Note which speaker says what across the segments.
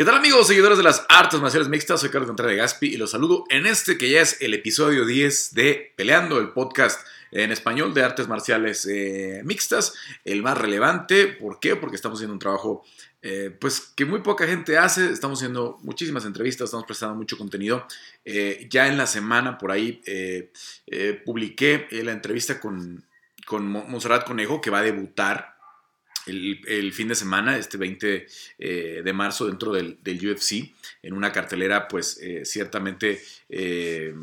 Speaker 1: ¿Qué tal amigos, seguidores de las artes marciales mixtas? Soy Carlos Contreras de Gaspi y los saludo en este que ya es el episodio 10 de Peleando, el podcast en español de artes marciales eh, mixtas, el más relevante. ¿Por qué? Porque estamos haciendo un trabajo eh, pues que muy poca gente hace, estamos haciendo muchísimas entrevistas, estamos prestando mucho contenido. Eh, ya en la semana por ahí publiqué la entrevista con, con Conejo que va a debutar el, fin de semana, este 20 eh, de marzo, dentro del, UFC, en una cartelera, pues eh, ciertamente, eh,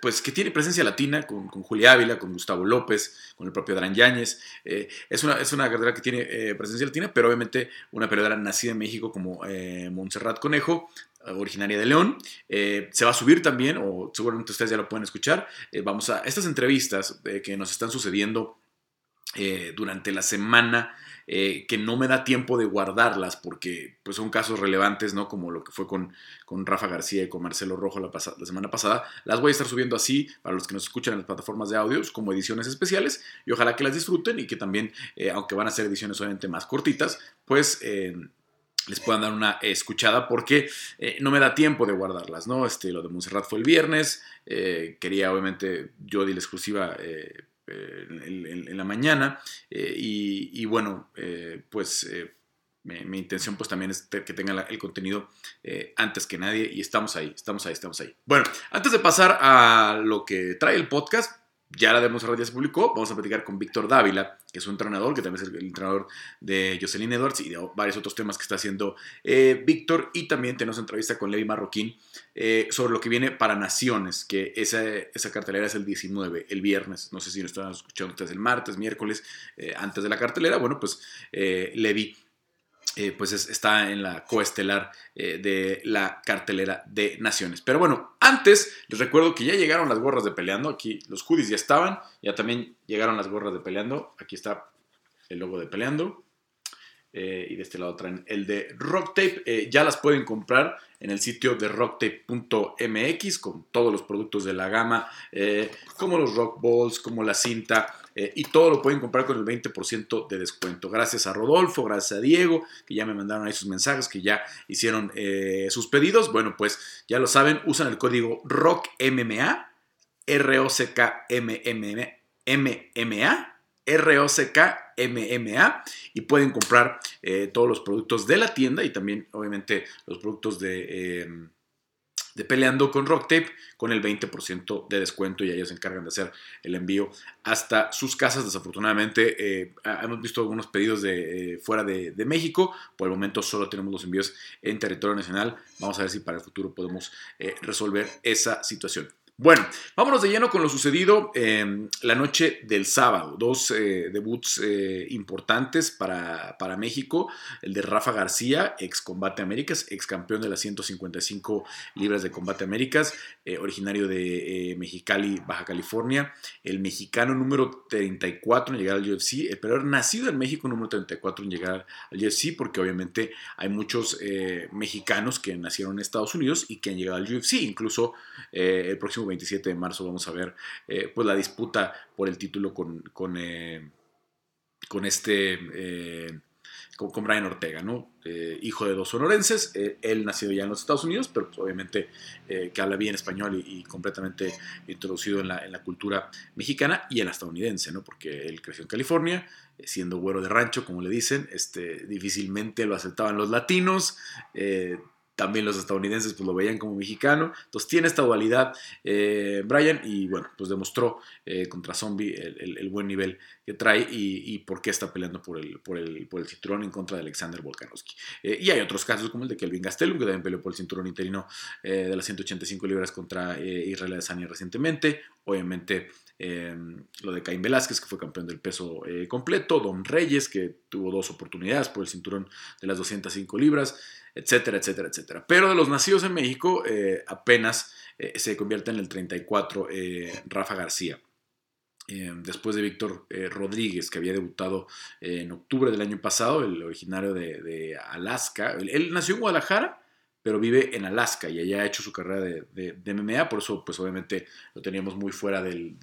Speaker 1: pues que tiene presencia latina, con, Julia Ávila, con Gustavo López, con el propio Adrián Yáñez. es, una, es una cartelera que tiene presencia latina, pero obviamente una peleadora nacida en México como Montserrat Conejo, originaria de León. se va a subir también, o seguramente ustedes ya lo pueden escuchar. vamos a estas entrevistas que nos están sucediendo durante la semana eh, que no me da tiempo de guardarlas porque pues, son casos relevantes, ¿no? Como lo que fue con, con Rafa García y con Marcelo Rojo la, la, semana pasada. Las voy a estar subiendo así para los que nos escuchan en las plataformas de audios como ediciones especiales y ojalá que las disfruten y que también, eh, aunque van a ser ediciones obviamente más cortitas, pues... Eh, les puedan dar una escuchada porque no me da tiempo de guardarlas, ¿no? Este, lo de Montserrat fue el viernes, quería obviamente yo di la exclusiva en, la mañana. Eh, y, bueno, eh, pues eh, mi, intención pues también es que tengan el contenido antes que nadie y estamos ahí, estamos ahí, estamos ahí. Bueno, antes de pasar a lo que trae el podcast, ya la de Monserrat ya se publicó. Vamos a platicar con Víctor Dávila, que es un entrenador, que también es el, entrenador de Jocelyn Edwards y de varios otros temas que está haciendo eh, Víctor. Y también tenemos entrevista con Levi Marroquín eh, sobre lo que viene para Naciones, que esa, esa cartelera es el 19, el viernes. No sé si lo están escuchando ustedes el martes, miércoles, eh, antes de la cartelera. Bueno, pues Levi eh, pues está en la coestelar eh, de la cartelera de Naciones. Pero bueno, antes les recuerdo que ya llegaron las gorras de peleando. Aquí los hoodies ya estaban, ya también llegaron las gorras de peleando. Aquí está el logo de peleando. Eh, y de este lado traen el de Rocktape. ya las pueden comprar en el sitio de rocktape.mx con todos los productos de la gama, como los rock balls, como la cinta, eh, y todo lo pueden comprar con el 20% de descuento. Gracias a Rodolfo, gracias a Diego, que ya me mandaron ahí sus mensajes, que ya hicieron eh, sus pedidos. Bueno, pues ya lo saben, usan el código ROCKMMA, R-O-C-K-M-M-A, R-O-C-K-M-M-A, y pueden comprar eh, todos los productos de la tienda y también, obviamente, los productos de de Peleando con Rocktape con el 20% de descuento y ellos se encargan de hacer el envío hasta sus casas. Desafortunadamente eh, hemos visto algunos pedidos de eh, fuera de, México. Por el momento solo tenemos los envíos en territorio nacional. Vamos a ver si para el futuro podemos resolver esa situación. Bueno, vámonos de lleno con lo sucedido la noche del sábado. Dos eh, debuts eh, importantes para, para, México. El de Rafa García, ex Combate Américas, ex campeón de las 155 libras de Combate Américas, eh, originario de Mexicali, Baja California. El mexicano número 34 en llegar al UFC. El peleador nacido en México número 34 en llegar al UFC, porque obviamente hay muchos mexicanos que nacieron en Estados Unidos y que han llegado al UFC. Incluso el próximo 27 de marzo vamos a ver eh, pues la disputa por el título con, con, eh, con este... Eh, con, Brian Ortega, ¿no? hijo de dos sonorenses, él nacido ya en los Estados Unidos, pero pues, obviamente que habla bien español y, completamente introducido en la, en la, cultura mexicana y en la estadounidense, ¿no? Porque él creció en California, siendo güero de rancho, como le dicen, este, difícilmente lo aceptaban los latinos, también los estadounidenses pues lo veían como mexicano. Entonces tiene esta dualidad eh, Brian y bueno, pues demostró eh, contra Zombie el, buen nivel que trae y, por qué está peleando por el, por el, por el cinturón en contra de Alexander Volkanovski. Eh, y hay otros casos como el de Kelvin Gastelum, que también peleó por el cinturón interino de las 185 libras contra Israel Adesanya recientemente. Obviamente lo de Caín Velázquez, que fue campeón del peso completo, Don Reyes, que tuvo dos oportunidades por el cinturón de las 205 libras etcétera, etcétera, etcétera. Pero de los nacidos en México, eh, apenas eh, se convierte en el 34 eh, Rafa García. después de Víctor Rodríguez, que había debutado en octubre del año pasado, el originario de, Alaska. Él, nació en Guadalajara, pero vive en Alaska y allá ha hecho su carrera de, MMA, por eso pues obviamente lo teníamos muy fuera del,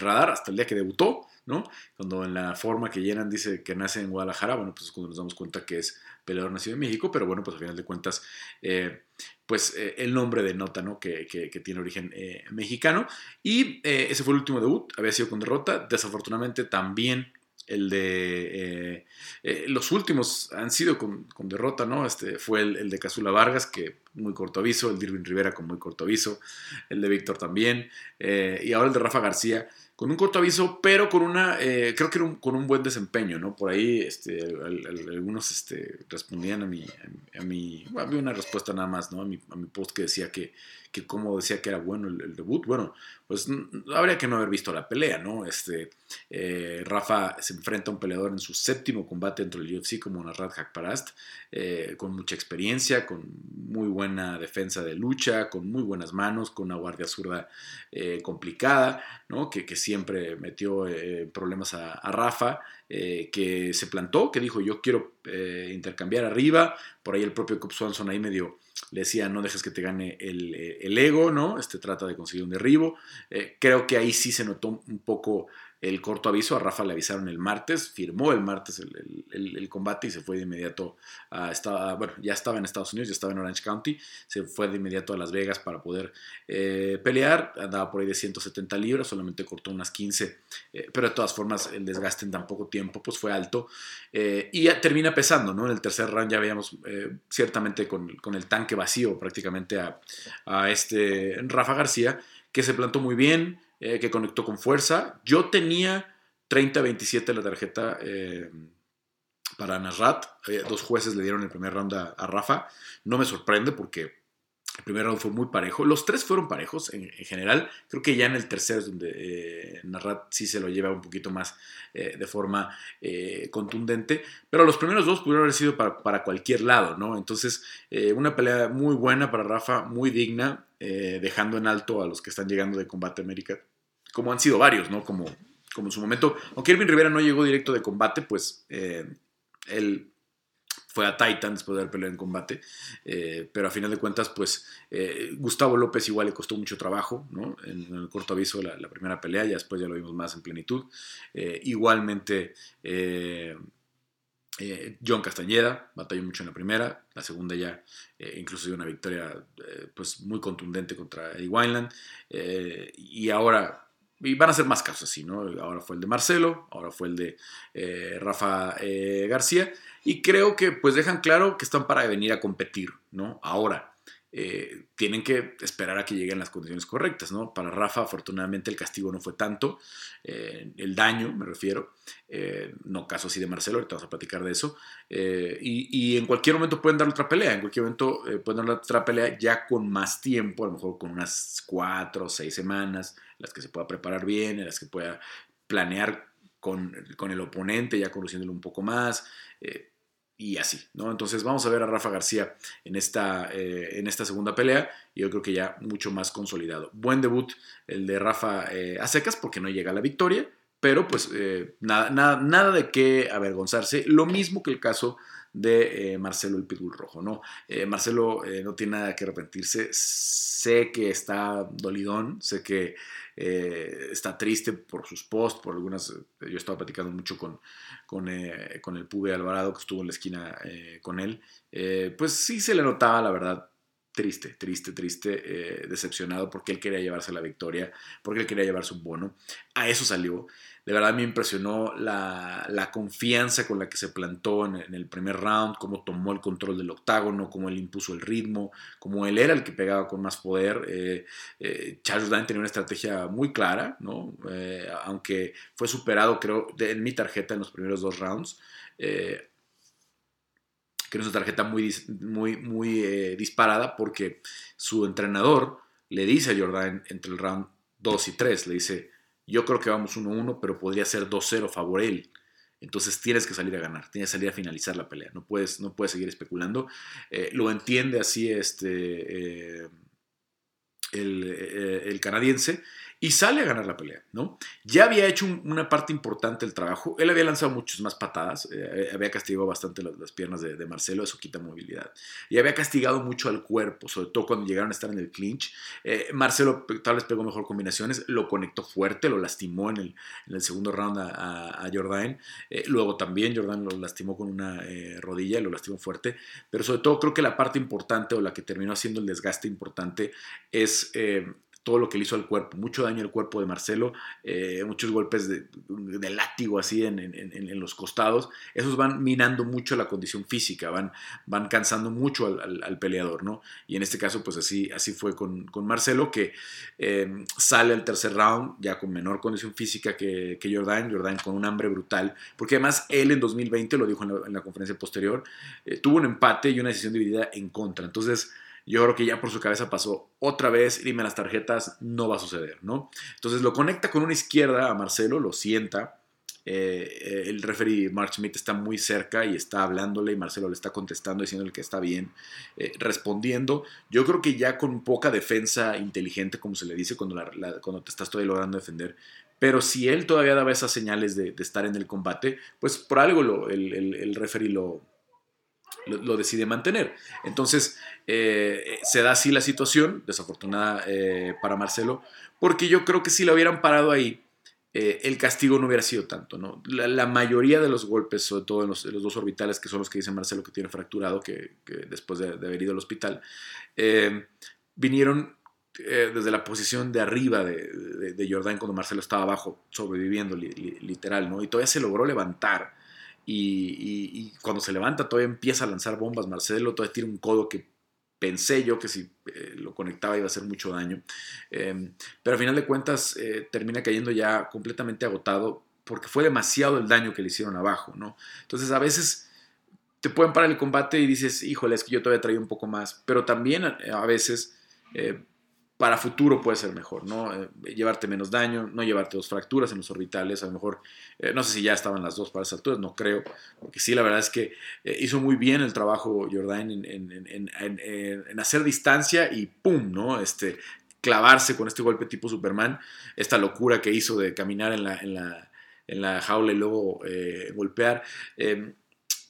Speaker 1: radar hasta el día que debutó, ¿no? Cuando en la forma que llenan dice que nace en Guadalajara, bueno, pues es cuando nos damos cuenta que es peleador nacido en México, pero bueno, pues al final de cuentas, eh, pues eh, el nombre denota, ¿no? Que, que, tiene origen eh, mexicano. Y ese fue el último debut, había sido con derrota, desafortunadamente también el de eh, eh, los últimos han sido con, derrota, ¿no? Este fue el, de Casula Vargas, que muy corto aviso, el de Irving Rivera con muy corto aviso, el de Víctor también, eh, y ahora el de Rafa García con un corto aviso, pero con una, creo que con un buen desempeño, ¿no? Por ahí este, algunos este, respondían a mi, a, mi, había una respuesta nada más, ¿no? A mi, a mi post que decía que, que como decía que era bueno el, debut, bueno, pues habría que no haber visto la pelea, ¿no? Este, eh, Rafa se enfrenta a un peleador en su séptimo combate dentro del UFC como Narrat Hakparast, eh, con mucha experiencia, con muy buena defensa de lucha, con muy buenas manos, con una guardia zurda eh, complicada, ¿no? Que, siempre metió problemas a, Rafa, que se plantó, que dijo yo quiero intercambiar arriba, por ahí el propio Cobb Swanson ahí medio le decía, no dejes que te gane el, el ego, ¿no? Este trata de conseguir un derribo. creo que ahí sí se notó un poco el corto aviso. A Rafa le avisaron el martes, firmó el martes el, combate y se fue de inmediato a, estaba, bueno, ya estaba en Estados Unidos, ya estaba en Orange County, se fue de inmediato a Las Vegas para poder eh, pelear, andaba por ahí de 170 libras, solamente cortó unas 15, eh, pero de todas formas el desgaste en tan poco tiempo pues fue alto eh, y ya termina pesando, ¿no? En el tercer round ya veíamos ciertamente con, el tanque vacío prácticamente a, a este Rafa García, que se plantó muy bien, eh, que conectó con fuerza. Yo tenía 30-27 la tarjeta eh, para Nasrat. Eh, dos jueces le dieron el primer round a, Rafa. No me sorprende porque el primer round fue muy parejo. Los tres fueron parejos en, general. Creo que ya en el tercero es donde Narrat sí se lo lleva un poquito más de forma contundente. Pero los primeros dos pudieron haber sido para, para cualquier lado, ¿no? Entonces, una pelea muy buena para Rafa, muy digna, dejando en alto a los que están llegando de Combate América como han sido varios, ¿no? Como, como en su momento, aunque Irving Rivera no llegó directo de combate, pues eh, él fue a Titan después de haber peleado en combate, eh, pero a final de cuentas, pues eh, Gustavo López igual le costó mucho trabajo, ¿no? En, el corto aviso la, primera pelea, ya después ya lo vimos más en plenitud. igualmente, John Castañeda batalló mucho en la primera, la segunda ya incluso dio una victoria pues muy contundente contra Eddie Wineland, y ahora y van a ser más casos así, ¿no? Ahora fue el de Marcelo, ahora fue el de eh, Rafa eh, García, y creo que pues dejan claro que están para venir a competir, ¿no? Ahora, eh, tienen que esperar a que lleguen las condiciones correctas, ¿no? Para Rafa, afortunadamente, el castigo no fue tanto, el daño, me refiero, no caso así de Marcelo, ahorita vamos a platicar de eso, y, en cualquier momento pueden dar otra pelea, en cualquier momento pueden dar otra pelea ya con más tiempo, a lo mejor con unas cuatro o seis semanas, las que se pueda preparar bien, en las que pueda planear con, el oponente, ya conociéndolo un poco más. Eh, y así, ¿no? Entonces vamos a ver a Rafa García en esta, eh, en esta segunda pelea y yo creo que ya mucho más consolidado. Buen debut el de Rafa eh, a secas porque no llega a la victoria, pero pues nada, nada, nada de qué avergonzarse. Lo mismo que el caso de Marcelo el Pitbull Rojo, ¿no? Marcelo no tiene nada que arrepentirse, sé que está dolidón, sé que eh, está triste por sus posts, por algunas, eh, yo estaba platicando mucho con, con, eh, con el Pube Alvarado que estuvo en la esquina con él, pues sí se le notaba, la verdad, triste, triste, triste, decepcionado porque él quería llevarse la victoria, porque él quería llevarse un bono. A eso salió de verdad me impresionó la, confianza con la que se plantó en, el primer round, cómo tomó el control del octágono, cómo él impuso el ritmo, cómo él era el que pegaba con más poder. Eh, eh, Charles Dane tenía una estrategia muy clara, ¿no? Eh, aunque fue superado, creo, en mi tarjeta en los primeros dos rounds. que era una tarjeta muy, muy, muy disparada porque su entrenador le dice a Jordan entre el round 2 y 3, le dice, yo creo que vamos 1-1, pero podría ser 2-0 favor él. Entonces tienes que salir a ganar, tienes que salir a finalizar la pelea. No puedes, no puedes seguir especulando. Eh, lo entiende así este, eh, el, eh, el, canadiense. Y sale a ganar la pelea, ¿no? Ya había hecho una parte importante del trabajo, él había lanzado muchas más patadas, eh, había castigado bastante las, piernas de, Marcelo, eso quita movilidad, y había castigado mucho al cuerpo, sobre todo cuando llegaron a estar en el clinch. Eh, Marcelo tal vez pegó mejor combinaciones, lo conectó fuerte, lo lastimó en el, segundo round a, Jordan, eh, luego también Jordan lo lastimó con una rodilla, lo lastimó fuerte, pero sobre todo creo que la parte importante o la que terminó haciendo el desgaste importante es todo lo que le hizo al cuerpo, mucho daño al cuerpo de Marcelo, eh, muchos golpes de, látigo así en, los costados, esos van minando mucho la condición física, van, van cansando mucho al, peleador, ¿no? Y en este caso, pues así, así fue con, Marcelo, que eh, sale al tercer round ya con menor condición física que, que, Jordan, Jordan con un hambre brutal, porque además él en 2020, lo dijo en la, conferencia posterior, eh, tuvo un empate y una decisión dividida en contra, entonces yo creo que ya por su cabeza pasó otra vez, dime las tarjetas, no va a suceder, ¿no? Entonces lo conecta con una izquierda a Marcelo, lo sienta. Eh, el referee Mark Schmidt está muy cerca y está hablándole y Marcelo le está contestando, diciéndole que está bien, eh, respondiendo. Yo creo que ya con poca defensa inteligente, como se le dice cuando, cuando te estás todavía logrando defender, pero si él todavía daba esas señales de, estar en el combate, pues por algo lo, el, el, el referee lo, lo, decide mantener. Entonces, eh, se da así la situación, desafortunada eh, para Marcelo, porque yo creo que si lo hubieran parado ahí, eh, el castigo no hubiera sido tanto. ¿no? La, mayoría de los golpes, sobre todo en los, dos orbitales, que son los que dice Marcelo que tiene fracturado, que, después de, haber ido al hospital, vinieron desde la posición de arriba de, de, Jordan cuando Marcelo estaba abajo, sobreviviendo literal, ¿no? Y todavía se logró levantar. Y, cuando se levanta todavía empieza a lanzar bombas. Marcelo todavía tiene un codo que pensé yo que si eh, lo conectaba iba a hacer mucho daño. Em, pero al final de cuentas eh, termina cayendo ya completamente agotado porque fue demasiado el daño que le hicieron abajo, ¿no? Entonces a veces te pueden parar el combate y dices, híjole, es que yo todavía traía un poco más. Pero también a, veces eh, para futuro puede ser mejor, ¿no? Eh, llevarte menos daño, no llevarte dos fracturas en los orbitales, a lo mejor, eh, no sé si ya estaban las dos para esas alturas, no creo, porque sí, la verdad es que eh, hizo muy bien el trabajo Jordan en, hacer distancia y ¡pum!, ¿no? Este, clavarse con este golpe tipo Superman, esta locura que hizo de caminar en la, la, la jaula y luego golpear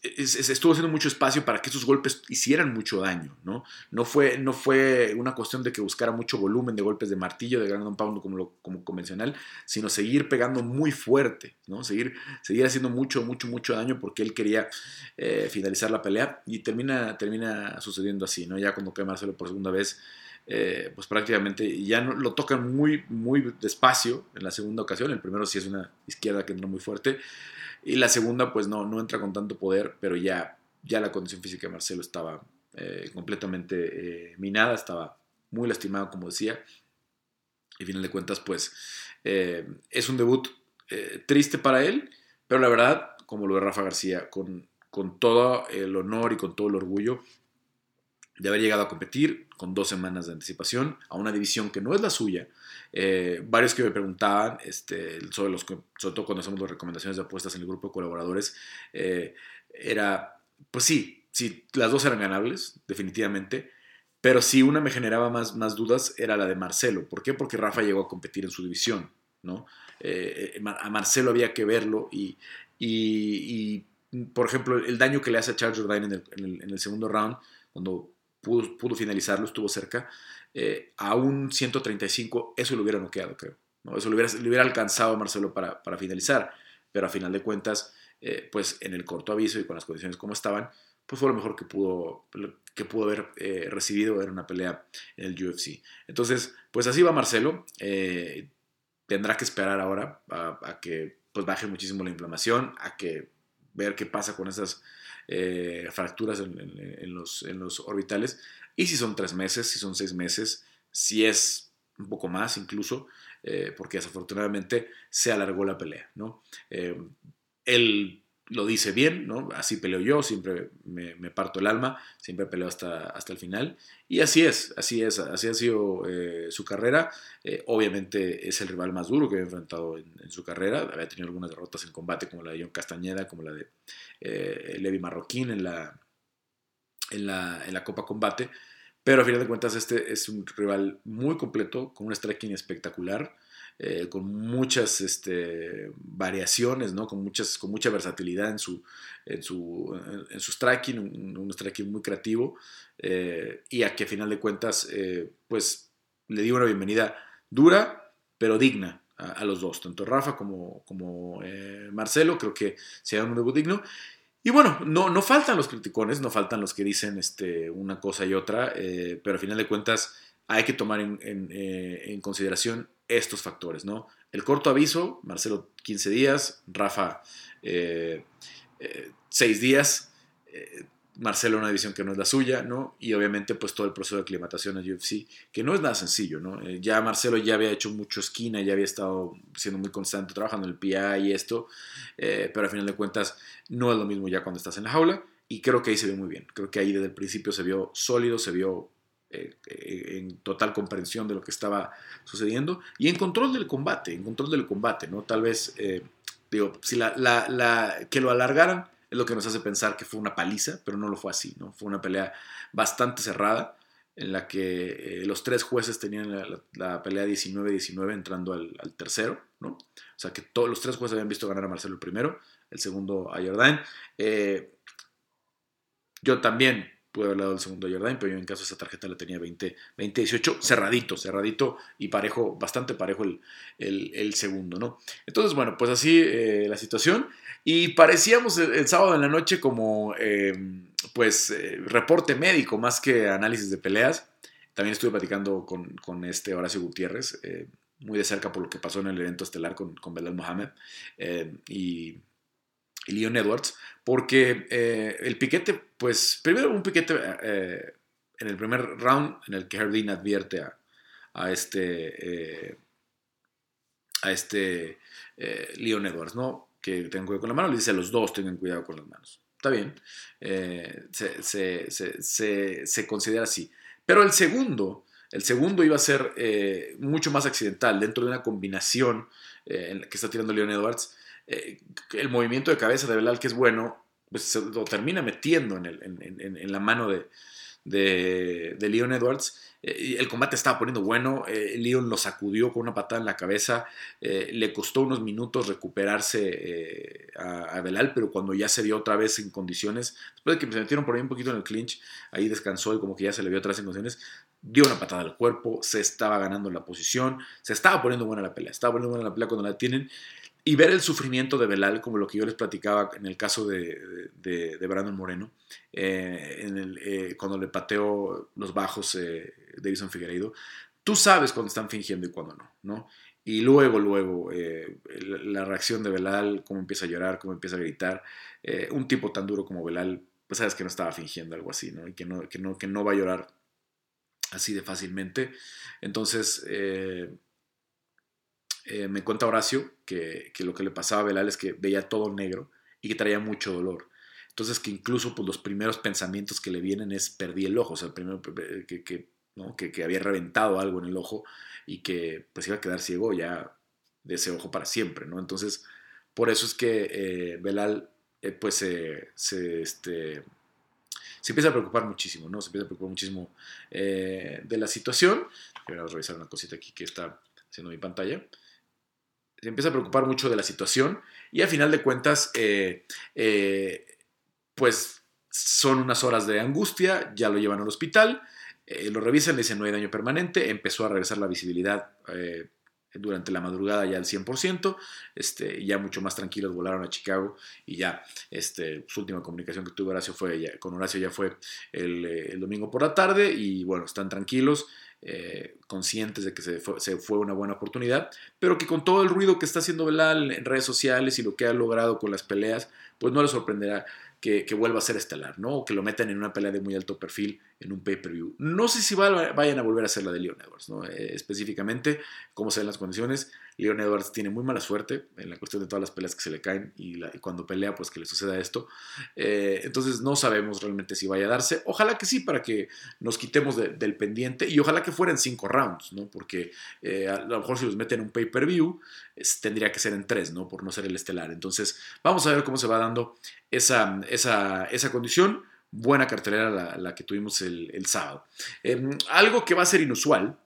Speaker 1: estuvo haciendo mucho espacio para que esos golpes hicieran mucho daño, ¿no? No fue, no fue una cuestión de que buscara mucho volumen de golpes de martillo, de ground pound como, como convencional, sino seguir pegando muy fuerte, ¿no? Seguir, seguir haciendo mucho, mucho, mucho daño porque él quería eh, finalizar la pelea y termina, termina sucediendo así, ¿no? Ya cuando cae Marcelo por segunda vez, eh, pues prácticamente ya lo tocan muy, muy despacio en la segunda ocasión, el primero sí es una izquierda que entró muy fuerte, y la segunda, pues no, no entra con tanto poder, pero ya, ya la condición física de Marcelo estaba eh, completamente eh, minada, estaba muy lastimado, como decía. Y final de cuentas, pues eh, es un debut triste para él, pero la verdad, como lo de Rafa García, con, con todo el honor y con todo el orgullo, de haber llegado a competir con dos semanas de anticipación a una división que no es la suya. Eh, varios que me preguntaban este, sobre, los, sobre todo cuando hacemos las recomendaciones de apuestas en el grupo de colaboradores, eh, era, pues sí, sí, las dos eran ganables, definitivamente, pero si una me generaba más, más dudas era la de Marcelo. ¿Por qué? Porque Rafa llegó a competir en su división, ¿no? Eh, a Marcelo había que verlo y, y, por ejemplo, el daño que le hace a Charles Jordan en el, en el segundo round, cuando pudo, finalizarlo, estuvo cerca. Eh, a un 135, eso lo hubiera noqueado, creo. Eso lo hubiera, le hubiera alcanzado Marcelo para, para, finalizar. Pero a final de cuentas, eh, pues en el corto aviso y con las condiciones como estaban, pues fue lo mejor que pudo, que pudo haber eh, recibido era una pelea en el UFC. Entonces, pues así va Marcelo. tendrá que esperar ahora a, a, que pues baje muchísimo la inflamación, a que ver qué pasa con esas eh, fracturas en, los, orbitales. Y si son tres meses, si son seis meses, si es un poco más incluso, eh, porque desafortunadamente se alargó la pelea. ¿no? Eh, él lo dice bien, ¿no? Así peleo yo, siempre me, parto el alma, siempre peleo hasta, hasta el final. Y así es, así es, así ha sido eh, su carrera. Eh, obviamente es el rival más duro que había enfrentado en, su carrera. Había tenido algunas derrotas en combate, como la de John Castañeda, como la de eh, Levi Marroquín en la, en, la, en la Copa Combate. Pero a final de cuentas este es un rival muy completo, con un striking espectacular. Eh, con muchas este, variaciones, ¿no? con, muchas, con mucha versatilidad en su, en su, en su striking, un, un striking muy creativo, eh, y a que a final de cuentas, pues le dio una bienvenida dura, pero digna a, los dos, tanto Rafa como, Marcelo, creo que sea un debut digno. Y bueno, no, no faltan los criticones, no faltan los que dicen este, una cosa y otra, pero a final de cuentas hay que tomar en consideración estos factores, ¿no? El corto aviso, Marcelo 15 días, Rafa 6 eh, eh, días, eh, Marcelo una división que no es la suya, ¿no? Y obviamente pues todo el proceso de aclimatación al UFC, que no es nada sencillo, ¿no? ya Marcelo ya había hecho mucho esquina, ya había estado siendo muy constante trabajando en el PI y esto, pero al final de cuentas no es lo mismo ya cuando estás en la jaula y creo que ahí se vio muy bien, creo que ahí desde el principio se vio sólido, se vio eh, en total comprensión de lo que estaba sucediendo y en control del combate, en control del combate, ¿no? Tal vez, eh, digo, si la, que lo alargaran es lo que nos hace pensar que fue una paliza, pero no lo fue así, ¿no? Fue una pelea bastante cerrada en la que eh, los tres jueces tenían la, pelea 19-19 entrando al, tercero, ¿no? O sea que todos los tres jueces habían visto ganar a Marcelo el primero, el segundo a Jordan. yo también pude haber dado el segundo a Jordan, pero yo en caso esa tarjeta la tenía 20, 20-18, cerradito, cerradito y parejo, bastante parejo el, el, segundo, ¿no? Entonces, bueno, pues así eh, la situación. Y parecíamos el, sábado en la noche como, em, pues, eh, reporte médico más que análisis de peleas. También estuve platicando con, con este Horacio Gutiérrez, eh, muy de cerca por lo que pasó en el evento estelar con, con Belal Mohamed. y Leon Edwards, porque eh, el piquete, pues primero un piquete eh, en el primer round en el que Herdin advierte a, este, eh, a este Leon Edwards, ¿no? Que tengan cuidado con la mano, le dice a los dos tengan cuidado con las manos. Está bien, se, se, considera así. Pero el segundo, el segundo iba a ser mucho más accidental, dentro de una combinación en la que está tirando Leon Edwards, eh, el movimiento de cabeza de Belal, que es bueno, pues se lo termina metiendo en, la mano de, de, Leon Edwards. Eh, el combate estaba poniendo bueno, eh, Leon lo sacudió con una patada en la cabeza, le costó unos minutos recuperarse a, Belal, pero cuando ya se vio otra vez en condiciones, después de que se metieron por ahí un poquito en el clinch, ahí descansó y como que ya se le vio otra vez en condiciones, dio una patada al cuerpo, se estaba ganando la posición, se estaba poniendo buena la pelea, estaba poniendo buena la pelea cuando la tienen y ver el sufrimiento de Belal, como lo que yo les platicaba en el caso de, de, Brandon Moreno, eh, en el, eh, cuando le pateó los bajos eh, Davison Figueiredo, tú sabes cuando están fingiendo y cuando no, ¿no? Y luego, luego, eh, la reacción de Belal, cómo empieza a llorar, cómo empieza a gritar, un tipo tan duro como Belal, pues sabes que no estaba fingiendo algo así, ¿no? Y que no, que no, que no va a llorar así de fácilmente. Entonces, eh, me cuenta Horacio que, lo que le pasaba a Belal es que veía todo negro y que traía mucho dolor. Entonces que incluso pues, los primeros pensamientos que le vienen es perdí el ojo, o sea, el primero que, que, había reventado algo en el ojo y que pues iba a quedar ciego ya de ese ojo para siempre, ¿no? Entonces, por eso es que eh, Belal eh, pues se, este, se empieza a preocupar muchísimo, ¿no? Se empieza a preocupar muchísimo de la situación. Voy a revisar una cosita aquí que está haciendo mi pantalla se empieza a preocupar mucho de la situación y a final de cuentas, eh, eh, pues son unas horas de angustia, ya lo llevan al hospital, eh, lo revisan, le dicen no hay daño permanente, empezó a regresar la visibilidad durante la madrugada ya al 100%, este, ya mucho más tranquilos volaron a Chicago y ya este, su última comunicación que tuvo Horacio fue con Horacio ya fue el, el domingo por la tarde y bueno, están tranquilos. Eh, conscientes de que se fue, una buena oportunidad, pero que con todo el ruido que está haciendo Belal en redes sociales y lo que ha logrado con las peleas, pues no le sorprenderá que, vuelva a ser estelar, ¿no? O que lo metan en una pelea de muy alto perfil en un pay-per-view. No sé si vayan a volver a hacer la de Leon Edwards, ¿no? Eh, específicamente, cómo se ven las condiciones. Leon Edwards tiene muy mala suerte en la cuestión de todas las peleas que se le caen y, cuando pelea, pues que le suceda esto. Eh, entonces no sabemos realmente si vaya a darse. Ojalá que sí, para que nos quitemos del pendiente y ojalá que fueran cinco rounds, ¿no? Porque eh, a lo mejor si los meten en un pay-per-view, tendría que ser en tres, ¿no? Por no ser el estelar. Entonces vamos a ver cómo se va dando esa, esa, esa condición. Buena cartelera la, la que tuvimos el, el sábado. Em, algo que va a ser inusual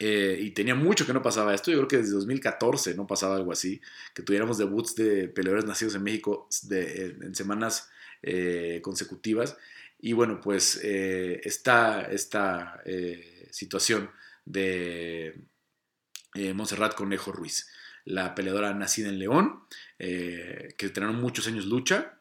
Speaker 1: Eh, y tenía mucho que no pasaba esto. Yo creo que desde 2014 no pasaba algo así. Que tuviéramos debuts de peleadores nacidos en México en semanas eh, consecutivas. Y bueno, pues está esta situación de Montserrat Conejo Ruiz, la peleadora nacida en León, que tenieron muchos años lucha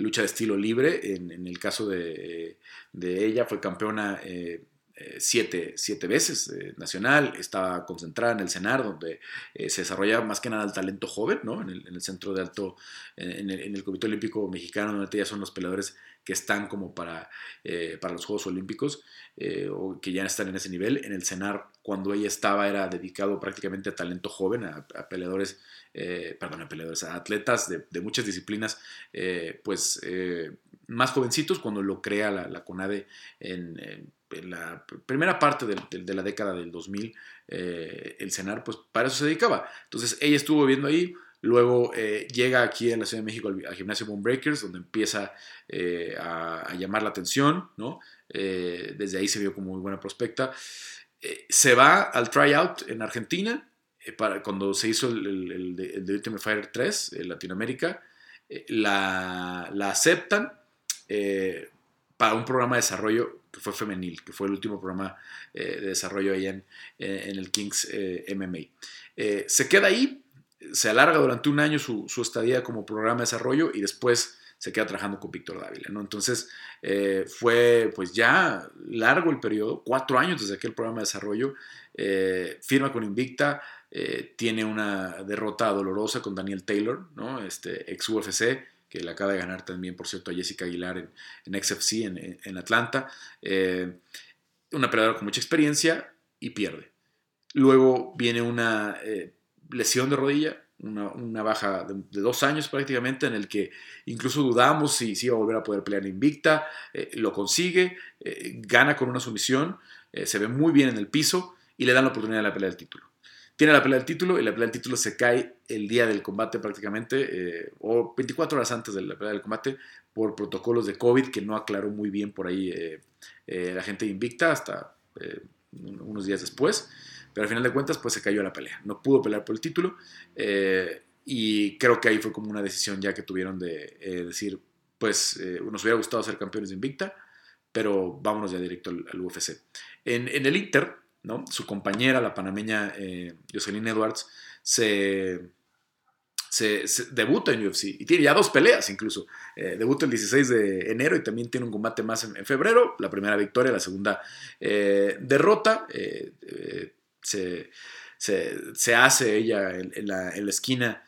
Speaker 1: lucha de estilo libre. En, el caso de, ella, fue campeona eh, eh, siete, veces eh, nacional, estaba concentrada en el CENAR, donde se desarrolla más que nada el talento joven, ¿no? en, el, centro de alto, en el, Comité Olímpico Mexicano, donde ya son los peleadores que están como para, para los Juegos Olímpicos, o que ya están en ese nivel. En el CENAR, cuando ella estaba, era dedicado prácticamente a talento joven, a, a peleadores eh, perdón, peleadores, atletas de, muchas disciplinas, eh, pues eh, más jovencitos cuando lo crea la, CONADE en, la primera parte de, la década del 2000, el CENAR, pues para eso se dedicaba. Entonces ella estuvo viviendo ahí, Luego llega aquí en la Ciudad de México al, gimnasio Bone Breakers, donde empieza a, llamar la atención, ¿no? desde ahí se vio como muy buena prospecta. se va al tryout en Argentina, eh, para, cuando se hizo el, The Ultimate Fighter 3 en Latinoamérica, eh, la, la, aceptan eh, para un programa de desarrollo que fue femenil, que fue el último programa de desarrollo ahí en, en el Kings MMA. se queda ahí, se alarga durante un año su, su, estadía como programa de desarrollo y después se queda trabajando con Víctor Dávila. ¿no? Entonces fue pues ya largo el periodo, cuatro años desde aquel programa de desarrollo, firma con Invicta, eh, tiene una derrota dolorosa con Daniel Taylor, ¿no? este, ex UFC, que le acaba de ganar también, por cierto, a Jessica Aguilar en, en XFC en, Atlanta. Eh, una peleadora con mucha experiencia y pierde. Luego viene una eh, lesión de rodilla, una, baja de, dos años prácticamente, en el que incluso dudamos si, si iba a volver a poder pelear invicta. lo consigue, gana con una sumisión, se ve muy bien en el piso y le dan la oportunidad de la pelea del título tiene la pelea del título y la pelea del título se cae el día del combate prácticamente, eh, o 24 horas antes de la pelea del combate, por protocolos de COVID que no aclaró muy bien por ahí eh, eh, la gente invicta hasta unos días después. Pero al final de cuentas, pues se cayó la pelea. No pudo pelear por el título. y creo que ahí fue como una decisión ya que tuvieron de decir, pues nos hubiera gustado ser campeones de invicta, pero vámonos ya directo al, UFC. En, en el Inter, su compañera, la panameña eh, Jocelyn Edwards, se, se, debuta en UFC y tiene ya dos peleas incluso. Eh, debuta el 16 de enero y también tiene un combate más en, febrero. La primera victoria, la segunda eh, derrota. Se, se, hace ella en, la, esquina.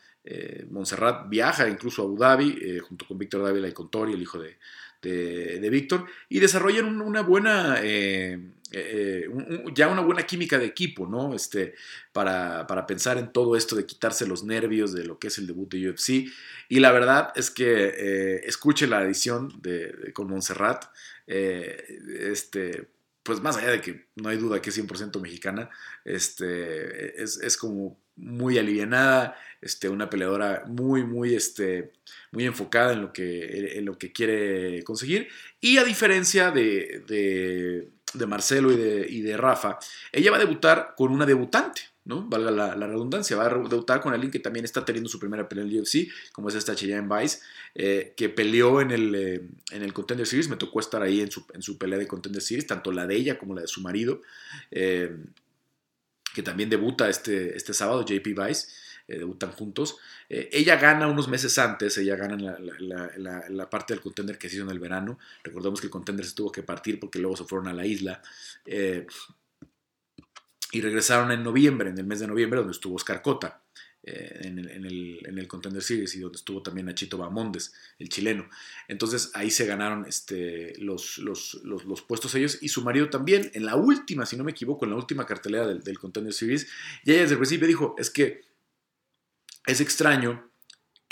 Speaker 1: Montserrat viaja incluso a Abu Dhabi junto con Víctor Dávila y con el hijo de, de, Víctor, y desarrollan una buena, eh, eh, ya una buena química de equipo, ¿no? Este, para, pensar en todo esto de quitarse los nervios de lo que es el debut de UFC. Y la verdad es que eh, escuche la edición de, con Montserrat, este, pues más allá de que no hay duda que es 100% mexicana, este, es, es como muy alivianada, este, una peleadora muy, muy, este, muy enfocada en lo, que, en lo que quiere conseguir. Y a diferencia de, de, Marcelo y de, y de, Rafa, ella va a debutar con una debutante, ¿no? Valga la, redundancia, va a debutar con alguien que también está teniendo su primera pelea en el UFC, como es esta Cheyenne Vice, eh, que peleó en el, eh, en el Contender Series, me tocó estar ahí en su, en su pelea de Contender Series, tanto la de ella como la de su marido. Eh, que también debuta este, este sábado, JP Vice, eh, debutan juntos. Eh, ella gana unos meses antes, ella gana en la, parte del contender que se hizo en el verano. Recordemos que el contender se tuvo que partir porque luego se fueron a la isla. Eh, y regresaron en noviembre, en el mes de noviembre, donde estuvo Oscar Cota. en, el, Contender Series y donde estuvo también Nachito Bamondes, el chileno. Entonces ahí se ganaron este, los, los, puestos ellos y su marido también en la última, si no me equivoco, en la última cartelera del, del Contender Series. Y ella desde el principio dijo, es que es extraño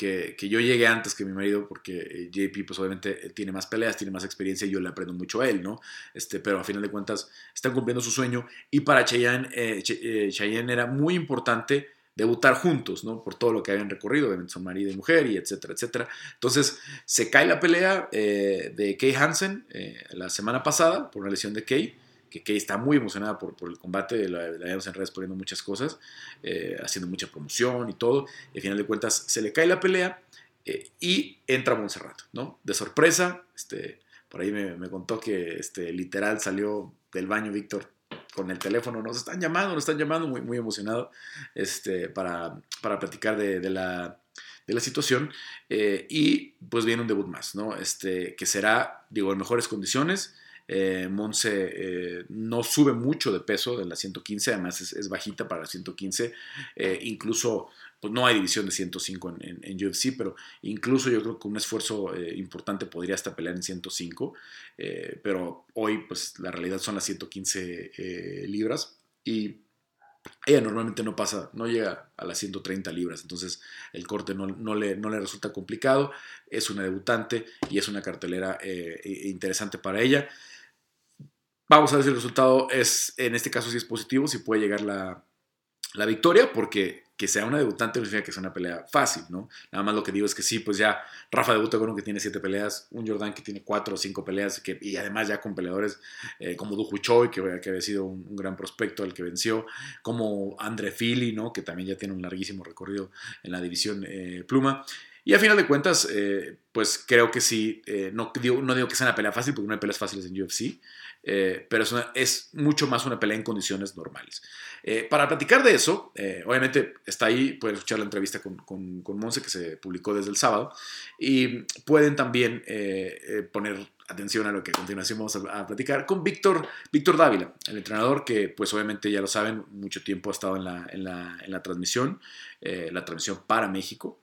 Speaker 1: que, yo llegue antes que mi marido, porque eh, JP, pues obviamente eh, tiene más peleas, tiene más experiencia y yo le aprendo mucho a él, ¿no? Este, pero a final de cuentas están cumpliendo su sueño y para Cheyenne, eh, Cheyenne era muy importante debutar juntos, ¿no? Por todo lo que habían recorrido, obviamente son marido y mujer y etcétera, etcétera. Entonces se cae la pelea de Kay Hansen la semana pasada por una lesión de Kay que está muy emocionada por, por el combate, la, la vemos en redes poniendo muchas cosas, eh, haciendo mucha promoción y todo, y al final de cuentas se le cae la pelea eh, y entra Montserrat, ¿no? De sorpresa, este, por ahí me, me contó que este, literal salió del baño Víctor con el teléfono, nos están llamando, nos están llamando, muy, muy emocionado este, para, para platicar de, de la, de la situación. Eh, y pues viene un debut más, ¿no? Este, que será, digo, en mejores condiciones. Eh, Monse eh, no sube mucho de peso de la 115, además es, bajita para la 115. Eh, incluso, pues no hay división de 105 en, UFC, pero incluso yo creo que un esfuerzo importante podría hasta pelear en 105. Eh, pero hoy, pues la realidad son las 115 eh, libras y ella normalmente no pasa, no llega a las 130 libras, entonces el corte no, le, no le, resulta complicado, es una debutante y es una cartelera interesante para ella. Vamos a ver si el resultado es, en este caso, si es positivo, si puede llegar la, la victoria, porque que sea una debutante no significa que sea una pelea fácil, ¿no? Nada más lo que digo es que sí, pues ya Rafa debuta con uno que tiene siete peleas, un Jordan que tiene cuatro o cinco peleas, que, y además ya con peleadores eh, como Du Choi, que, que, había sido un, un, gran prospecto al que venció, como Andre Fili, ¿no? Que también ya tiene un larguísimo recorrido en la división eh, pluma. Y a final de cuentas, eh, pues creo que sí, eh, no, digo, no digo que sea una pelea fácil, porque no hay peleas fáciles en UFC, eh, pero es, una, es, mucho más una pelea en condiciones normales. Eh, para platicar de eso, eh, obviamente está ahí, pueden escuchar la entrevista con, con, con, Monse que se publicó desde el sábado, y pueden también eh, poner atención a lo que a continuación vamos a, a, platicar con Víctor, Víctor Dávila, el entrenador que pues obviamente ya lo saben, mucho tiempo ha estado en la, en la, en la transmisión, la transmisión para México.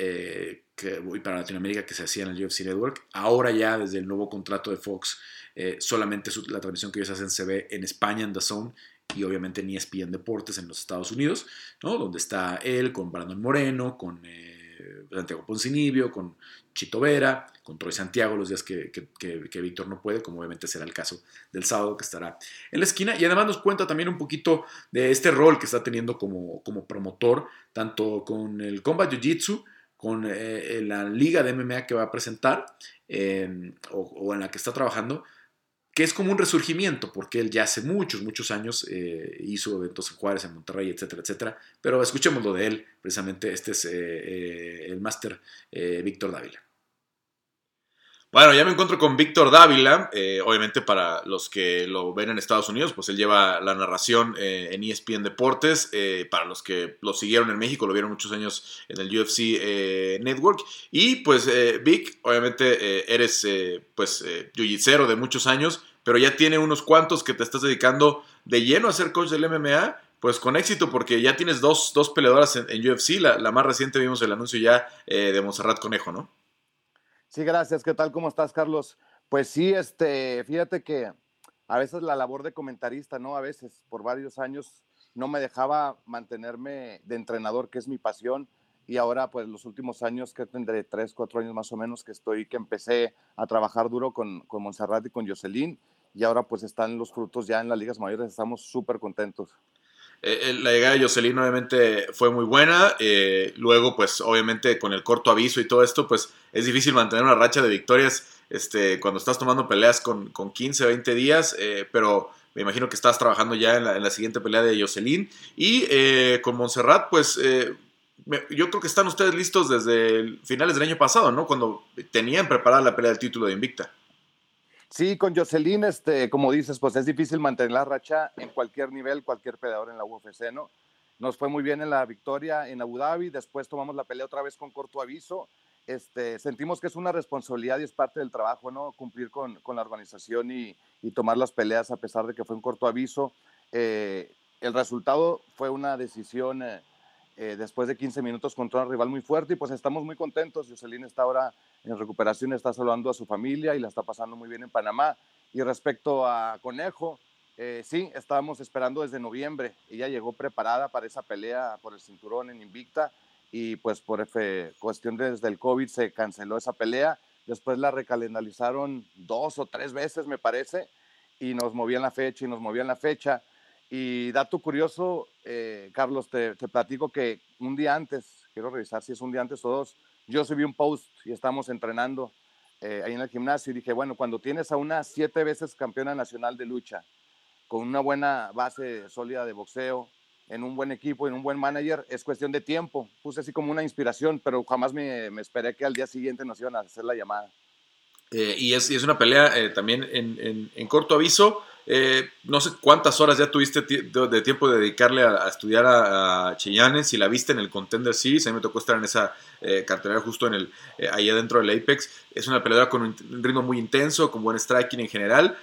Speaker 1: Eh, que, y para Latinoamérica que se hacía en el UFC Network. Ahora ya desde el nuevo contrato de Fox, eh, solamente la transmisión que ellos hacen se ve en España, en The Zone, y obviamente en ESPN Deportes en los Estados Unidos, ¿no? donde está él con Brandon Moreno, con eh, Santiago Poncinibio, con Chito Vera, con Troy Santiago los días que, que, que, Víctor no puede, como obviamente será el caso del sábado que estará en la esquina. Y además nos cuenta también un poquito de este rol que está teniendo como, como promotor, tanto con el Combat Jiu-Jitsu, con eh, la liga de MMA que va a presentar o, en la que está trabajando, que es como un resurgimiento, porque él ya hace muchos, muchos años eh, hizo eventos en Juárez, en Monterrey, etcétera, etcétera. Pero escuchemos lo de él, precisamente este es eh, el máster Víctor Dávila. Bueno, ya me encuentro con Víctor Dávila, eh, obviamente para los que lo ven en Estados Unidos, pues él lleva la narración eh, en ESPN Deportes, eh, para los que lo siguieron en México, lo vieron muchos años en el UFC eh, Network, y pues Vic, obviamente eres pues jiu de muchos años, pero ya tiene unos cuantos que te estás dedicando de lleno a ser coach del MMA, pues con éxito, porque ya tienes dos, dos peleadoras en, en UFC, la, la, más reciente vimos el anuncio ya de Monserrat Conejo, ¿no?
Speaker 2: Sí, gracias. ¿Qué tal? ¿Cómo estás, Carlos? Pues sí, este, fíjate que a veces la labor de comentarista, ¿no? A veces, por varios años, no me dejaba mantenerme de entrenador, que es mi pasión. Y ahora, pues, los últimos años, que tendré tres, cuatro años más o menos, que estoy, que empecé a trabajar duro con, con Montserrat y con Jocelyn. Y ahora, pues, están los frutos ya en las ligas mayores. Estamos súper contentos.
Speaker 1: Eh, la llegada de Jocelyn obviamente fue muy buena. Eh, luego, pues obviamente con el corto aviso y todo esto, pues es difícil mantener una racha de victorias este, cuando estás tomando peleas con, con 15, 20 días, eh, pero me imagino que estás trabajando ya en la, en la siguiente pelea de Jocelyn. Y eh, con Montserrat, pues yo creo que están ustedes listos desde finales del año pasado, ¿no? Cuando tenían preparada la pelea del título de Invicta.
Speaker 2: Sí, con Jocelyn, este, como dices, pues es difícil mantener la racha en cualquier nivel, cualquier peleador en la UFC, ¿no? Nos fue muy bien en la victoria en Abu Dhabi, después tomamos la pelea otra vez con corto aviso. Este, sentimos que es una responsabilidad y es parte del trabajo, ¿no? Cumplir con, con la organización y, y, tomar las peleas a pesar de que fue un corto aviso. Eh, el resultado fue una decisión eh, eh, después de 15 minutos contra un rival muy fuerte y pues estamos muy contentos. Jocelyn está ahora en recuperación, está saludando a su familia y la está pasando muy bien en Panamá. Y respecto a Conejo, eh, sí, estábamos esperando desde noviembre. Ella llegó preparada para esa pelea por el cinturón en Invicta y pues por F, cuestión de, desde el COVID se canceló esa pelea. Después la recalendarizaron dos o tres veces, me parece, y nos movían la fecha y nos movían la fecha. Y dato curioso, eh, Carlos, te, te platico que un día antes, quiero revisar si es un día antes o dos, yo subí un post y estamos entrenando eh, ahí en el gimnasio y dije, bueno, cuando tienes a una siete veces campeona nacional de lucha, con una buena base sólida de boxeo, en un buen equipo, en un buen manager, es cuestión de tiempo. Puse así como una inspiración, pero jamás me, me esperé que al día siguiente nos iban a hacer la llamada.
Speaker 1: Eh, y, es, y, es, una pelea eh, también en, en, en, corto aviso. Eh, no sé cuántas horas ya tuviste de, tiempo de dedicarle a, estudiar a, Cheyenne, si la viste en el Contender Series, a mí me tocó estar en esa eh, cartelera justo en el, eh, ahí adentro del Apex. Es una peleadora con un ritmo muy intenso, con buen striking en general.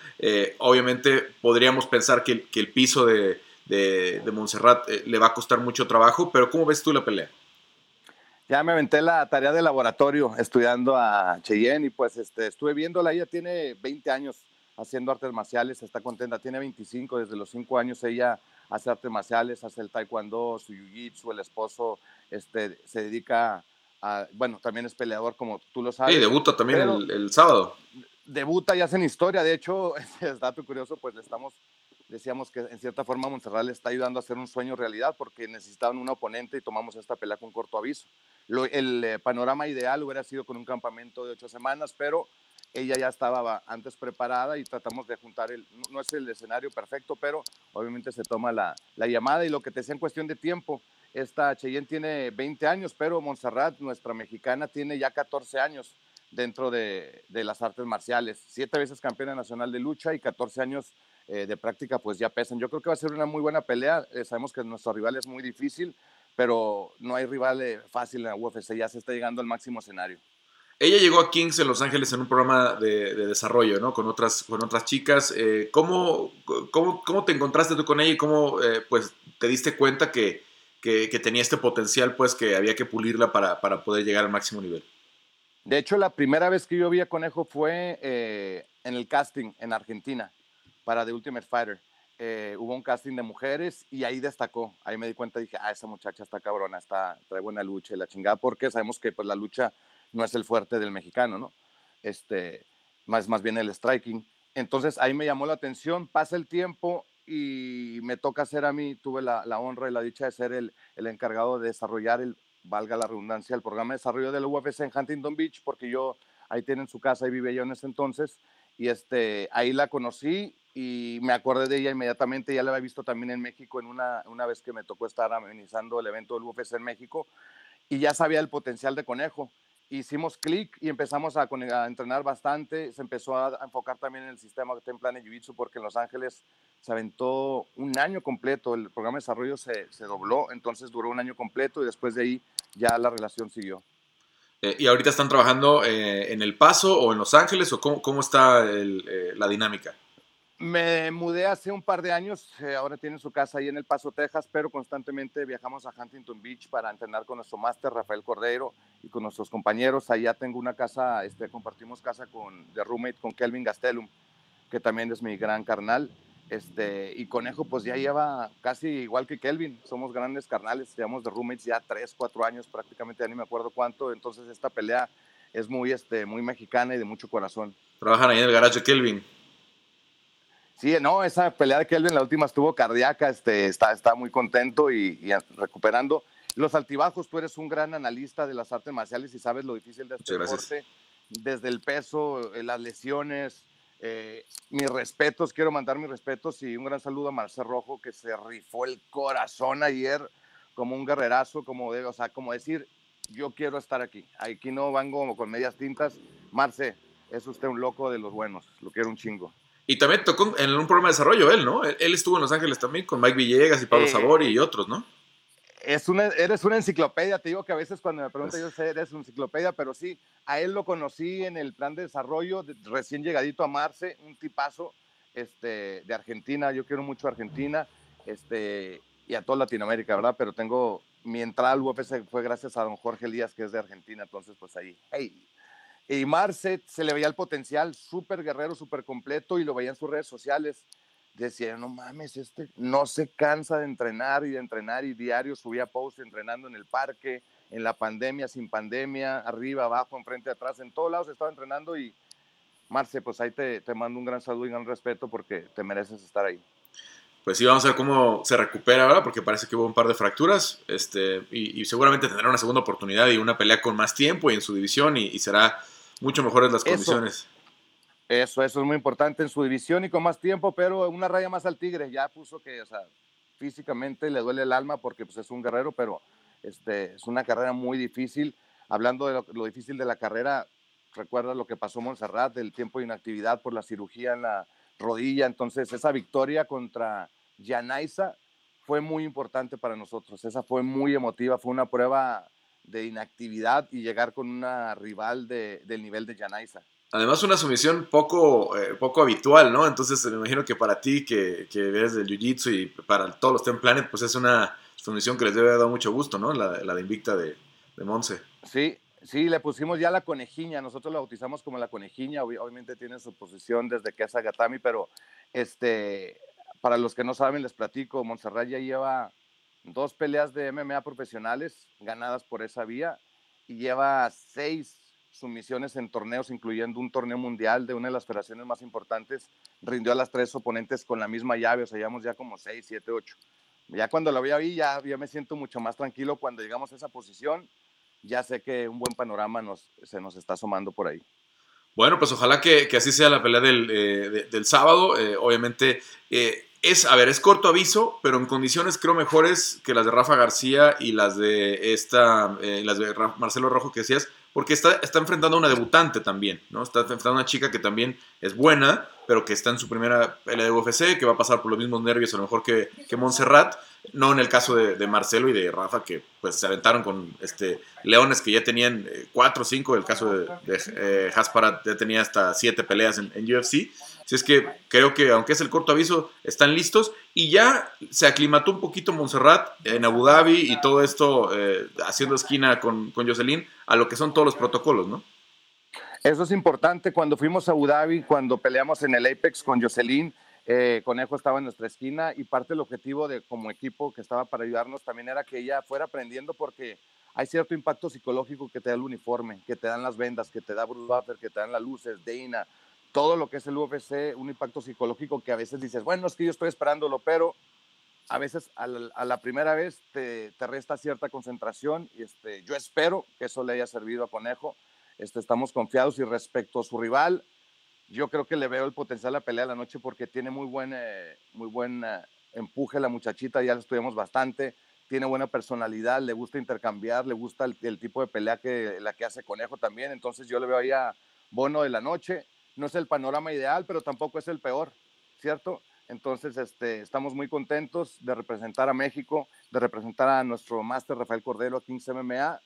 Speaker 1: obviamente podríamos pensar que, el piso de, Montserrat le va a costar mucho trabajo, pero ¿cómo ves tú la pelea?
Speaker 2: Ya me aventé la tarea de laboratorio estudiando a Cheyenne y pues este, estuve viéndola, ella tiene 20 años haciendo artes marciales, está contenta, tiene 25, desde los 5 años ella hace artes marciales, hace el taekwondo, su jiu-jitsu, el esposo este, se dedica a, bueno, también es peleador como tú lo sabes.
Speaker 1: Sí, debuta también el, el, sábado.
Speaker 2: Debuta y hacen historia, de hecho, es dato curioso, pues le estamos, decíamos que en cierta forma Montserrat le está ayudando a hacer un sueño realidad porque necesitaban un oponente y tomamos esta pelea con corto aviso. Lo, el eh, panorama ideal hubiera sido con un campamento de ocho semanas, pero ella ya estaba antes preparada y tratamos de juntar el, no es el escenario perfecto, pero obviamente se toma la, la llamada y lo que te decía en cuestión de tiempo, esta Cheyenne tiene 20 años, pero Montserrat, nuestra mexicana, tiene ya 14 años dentro de, de las artes marciales, siete veces campeona nacional de lucha y 14 años eh, de práctica, pues ya pesan. Yo creo que va a ser una muy buena pelea, eh, sabemos que nuestro rival es muy difícil, pero no hay rival eh, fácil en la UFC, ya se está llegando al máximo escenario.
Speaker 1: Ella llegó a Kings en Los Ángeles en un programa de, de desarrollo, ¿no? Con otras, con otras chicas. Eh, ¿cómo, cómo, cómo, te encontraste tú con ella y cómo eh, pues, te diste cuenta que, que, que, tenía este potencial, pues que había que pulirla para, para, poder llegar al máximo nivel?
Speaker 2: De hecho, la primera vez que yo vi a Conejo fue eh, en el casting en Argentina para The Ultimate Fighter. Eh, hubo un casting de mujeres y ahí destacó. Ahí me di cuenta y dije, ah, esa muchacha está cabrona, está, trae buena lucha y la chingada, porque sabemos que pues, la lucha no es el fuerte del mexicano, ¿no? Este, más, más bien el striking. Entonces ahí me llamó la atención, pasa el tiempo y me toca ser a mí, tuve la, la honra y la dicha de ser el, el, encargado de desarrollar el, valga la redundancia, el programa de desarrollo de la UFC en Huntington Beach, porque yo ahí tienen su casa, ahí vive yo en ese entonces, y este, ahí la conocí y me acordé de ella inmediatamente, ya la había visto también en México en una, una vez que me tocó estar amenizando el evento del UFC en México, y ya sabía el potencial de Conejo hicimos clic y empezamos a, entrenar bastante. Se empezó a, enfocar también en el sistema de Jiu-Jitsu porque en Los Ángeles se aventó un año completo. El programa de desarrollo se, dobló, entonces duró un año completo y después de ahí ya la relación siguió.
Speaker 1: Eh, ¿Y ahorita están trabajando eh, en El Paso o en Los Ángeles o cómo, cómo está eh, la dinámica?
Speaker 2: Me mudé hace un par de años, eh, ahora tienen su casa ahí en El Paso, Texas, pero constantemente viajamos a Huntington Beach para entrenar con nuestro máster Rafael Cordero y con nuestros compañeros. Allá tengo una casa, este, compartimos casa con, de roommate con Kelvin Gastelum, que también es mi gran carnal. Este, y Conejo pues ya lleva casi igual que Kelvin, somos grandes carnales, llevamos de roommates ya 3, 4 años prácticamente, ya ni me acuerdo cuánto, entonces esta pelea es muy, este, muy mexicana y de mucho corazón.
Speaker 1: Trabajan ahí en el garaje Kelvin.
Speaker 2: Sí, no, esa pelea de Kelvin, la última estuvo cardíaca, este, está, está muy contento y, y, recuperando. Los altibajos, tú eres un gran analista de las artes marciales y sabes lo difícil de este deporte, desde el peso, eh, las lesiones. Eh, mis respetos, quiero mandar mis respetos y un gran saludo a Marcel Rojo que se rifó el corazón ayer como un guerrerazo, como de, o sea, como decir, yo quiero estar aquí. Aquí no vengo con medias tintas. Marce, es usted un loco de los buenos, lo quiero un chingo.
Speaker 1: Y también tocó en un programa de desarrollo él, ¿no? Él estuvo en Los Ángeles también con Mike Villegas y Pablo eh, Sabori y otros, ¿no?
Speaker 2: Es una, eres una enciclopedia, te digo que a veces cuando me preguntan yo sé, eres una enciclopedia, pero sí, a él lo conocí en el plan de desarrollo, de, recién llegadito a Marce, un tipazo este, de Argentina, yo quiero mucho a Argentina, este, y a toda Latinoamérica, ¿verdad? Pero tengo, mi entrada al UFC fue gracias a don Jorge Elías, que es de Argentina, entonces pues ahí, hey, y Marce se le veía el potencial, súper guerrero, súper completo, y lo veía en sus redes sociales. Decía, no mames, este no se cansa de entrenar y de entrenar, y diario subía post entrenando en el parque, en la pandemia, sin pandemia, arriba, abajo, enfrente, atrás, en todos lados estaba entrenando. Y Marce, pues ahí te, te mando un gran saludo y un gran respeto porque te mereces estar ahí
Speaker 1: pues sí, vamos a ver cómo se recupera ahora, porque parece que hubo un par de fracturas, este, y, seguramente tendrá una segunda oportunidad y una pelea con más tiempo y en su división, y será mucho mejores las condiciones.
Speaker 2: Eso, eso es muy importante en su división y con más tiempo, pero una raya más al Tigre. Ya puso que, o sea, físicamente le duele el alma porque pues, es un guerrero, pero este, es una carrera muy difícil. Hablando de lo, difícil de la carrera, recuerda lo que pasó Montserrat, del tiempo de inactividad por la cirugía en la rodilla. Entonces, esa victoria contra Yanaiza fue muy importante para nosotros. Esa fue muy emotiva, fue una prueba de inactividad y llegar con una rival de, del nivel de Yanaiza.
Speaker 1: Además, una sumisión poco, eh, poco habitual, ¿no? Entonces, me imagino que para ti, que, que eres del Jiu-Jitsu y para todos los Ten Planet, pues es una sumisión que les debe dar mucho gusto, ¿no? La, la de Invicta de, de Monse.
Speaker 2: Sí, sí, le pusimos ya la conejiña. Nosotros la bautizamos como la conejiña. Obviamente tiene su posición desde que es Agatami, pero este, para los que no saben, les platico, Montserrat ya lleva dos peleas de MMA profesionales ganadas por esa vía y lleva seis sumisiones en torneos, incluyendo un torneo mundial de una de las federaciones más importantes, rindió a las tres oponentes con la misma llave, o sea, llevamos ya como seis, siete, ocho. Ya cuando lo veo ahí, ya, ya me siento mucho más tranquilo cuando llegamos a esa posición, ya sé que un buen panorama nos, se nos está asomando por ahí.
Speaker 1: Bueno, pues ojalá que, que así sea la pelea del, eh, del sábado. Eh, obviamente, eh, es, a ver, es corto aviso, pero en condiciones creo mejores que las de Rafa García y las de esta, las de Marcelo Rojo que decías, porque está, está enfrentando a una debutante también, ¿no? Está enfrentando a una chica que también es buena, pero que está en su primera pelea de UFC, que va a pasar por los mismos nervios a lo mejor que, que Montserrat, no en el caso de, Marcelo y de Rafa, que pues se aventaron con este leones que ya tenían eh, cuatro o cinco, el caso de, de eh, Hasparat ya tenía hasta siete peleas en UFC, si es que creo que, aunque es el corto aviso, están listos y ya se aclimató un poquito Montserrat en Abu Dhabi y todo esto eh, haciendo esquina con, con Jocelyn a lo que son todos los protocolos, ¿no?
Speaker 2: Eso es importante. Cuando fuimos a Abu Dhabi, cuando peleamos en el Apex con Jocelyn, eh, Conejo estaba en nuestra esquina y parte del objetivo de como equipo que estaba para ayudarnos también era que ella fuera aprendiendo porque hay cierto impacto psicológico que te da el uniforme, que te dan las vendas, que te da Bruce Buffer, que te dan las luces, Dana, todo lo que es el UFC, un impacto psicológico que a veces dices, bueno, es que yo estoy esperándolo, pero a veces a la, primera vez te, te, resta cierta concentración y este, yo espero que eso le haya servido a Conejo. Este, estamos confiados y respecto a su rival, yo creo que le veo el potencial a la pelea de la noche porque tiene muy buen, eh, muy buen eh, empuje la muchachita, ya la estudiamos bastante, tiene buena personalidad, le gusta intercambiar, le gusta el, el, tipo de pelea que la que hace Conejo también, entonces yo le veo ahí a Bono de la noche no es el panorama ideal, pero tampoco es el peor, ¿cierto? Entonces, este, estamos muy contentos de representar a México, de representar a nuestro máster Rafael Cordero aquí en CMMA.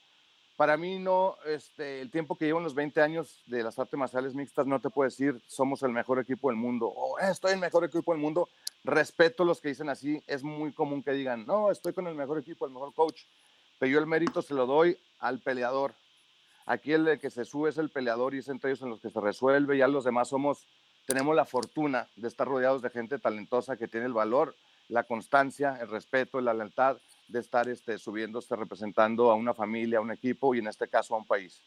Speaker 2: Para mí, no, este, el tiempo que llevo en los 20 años de las artes marciales mixtas, no te puedo decir somos el mejor equipo del mundo o estoy el mejor equipo del mundo. Respeto los que dicen así. Es muy común que digan, no, estoy con el mejor equipo, el mejor coach. Pero yo el mérito se lo doy al peleador, Aquí el que se sube es el peleador y es entre ellos en los que se resuelve. Ya los demás somos, tenemos la fortuna de estar rodeados de gente talentosa que tiene el valor, la constancia, el respeto, la lealtad de estar este, subiéndose, representando a una familia, a un equipo y en este caso a un país.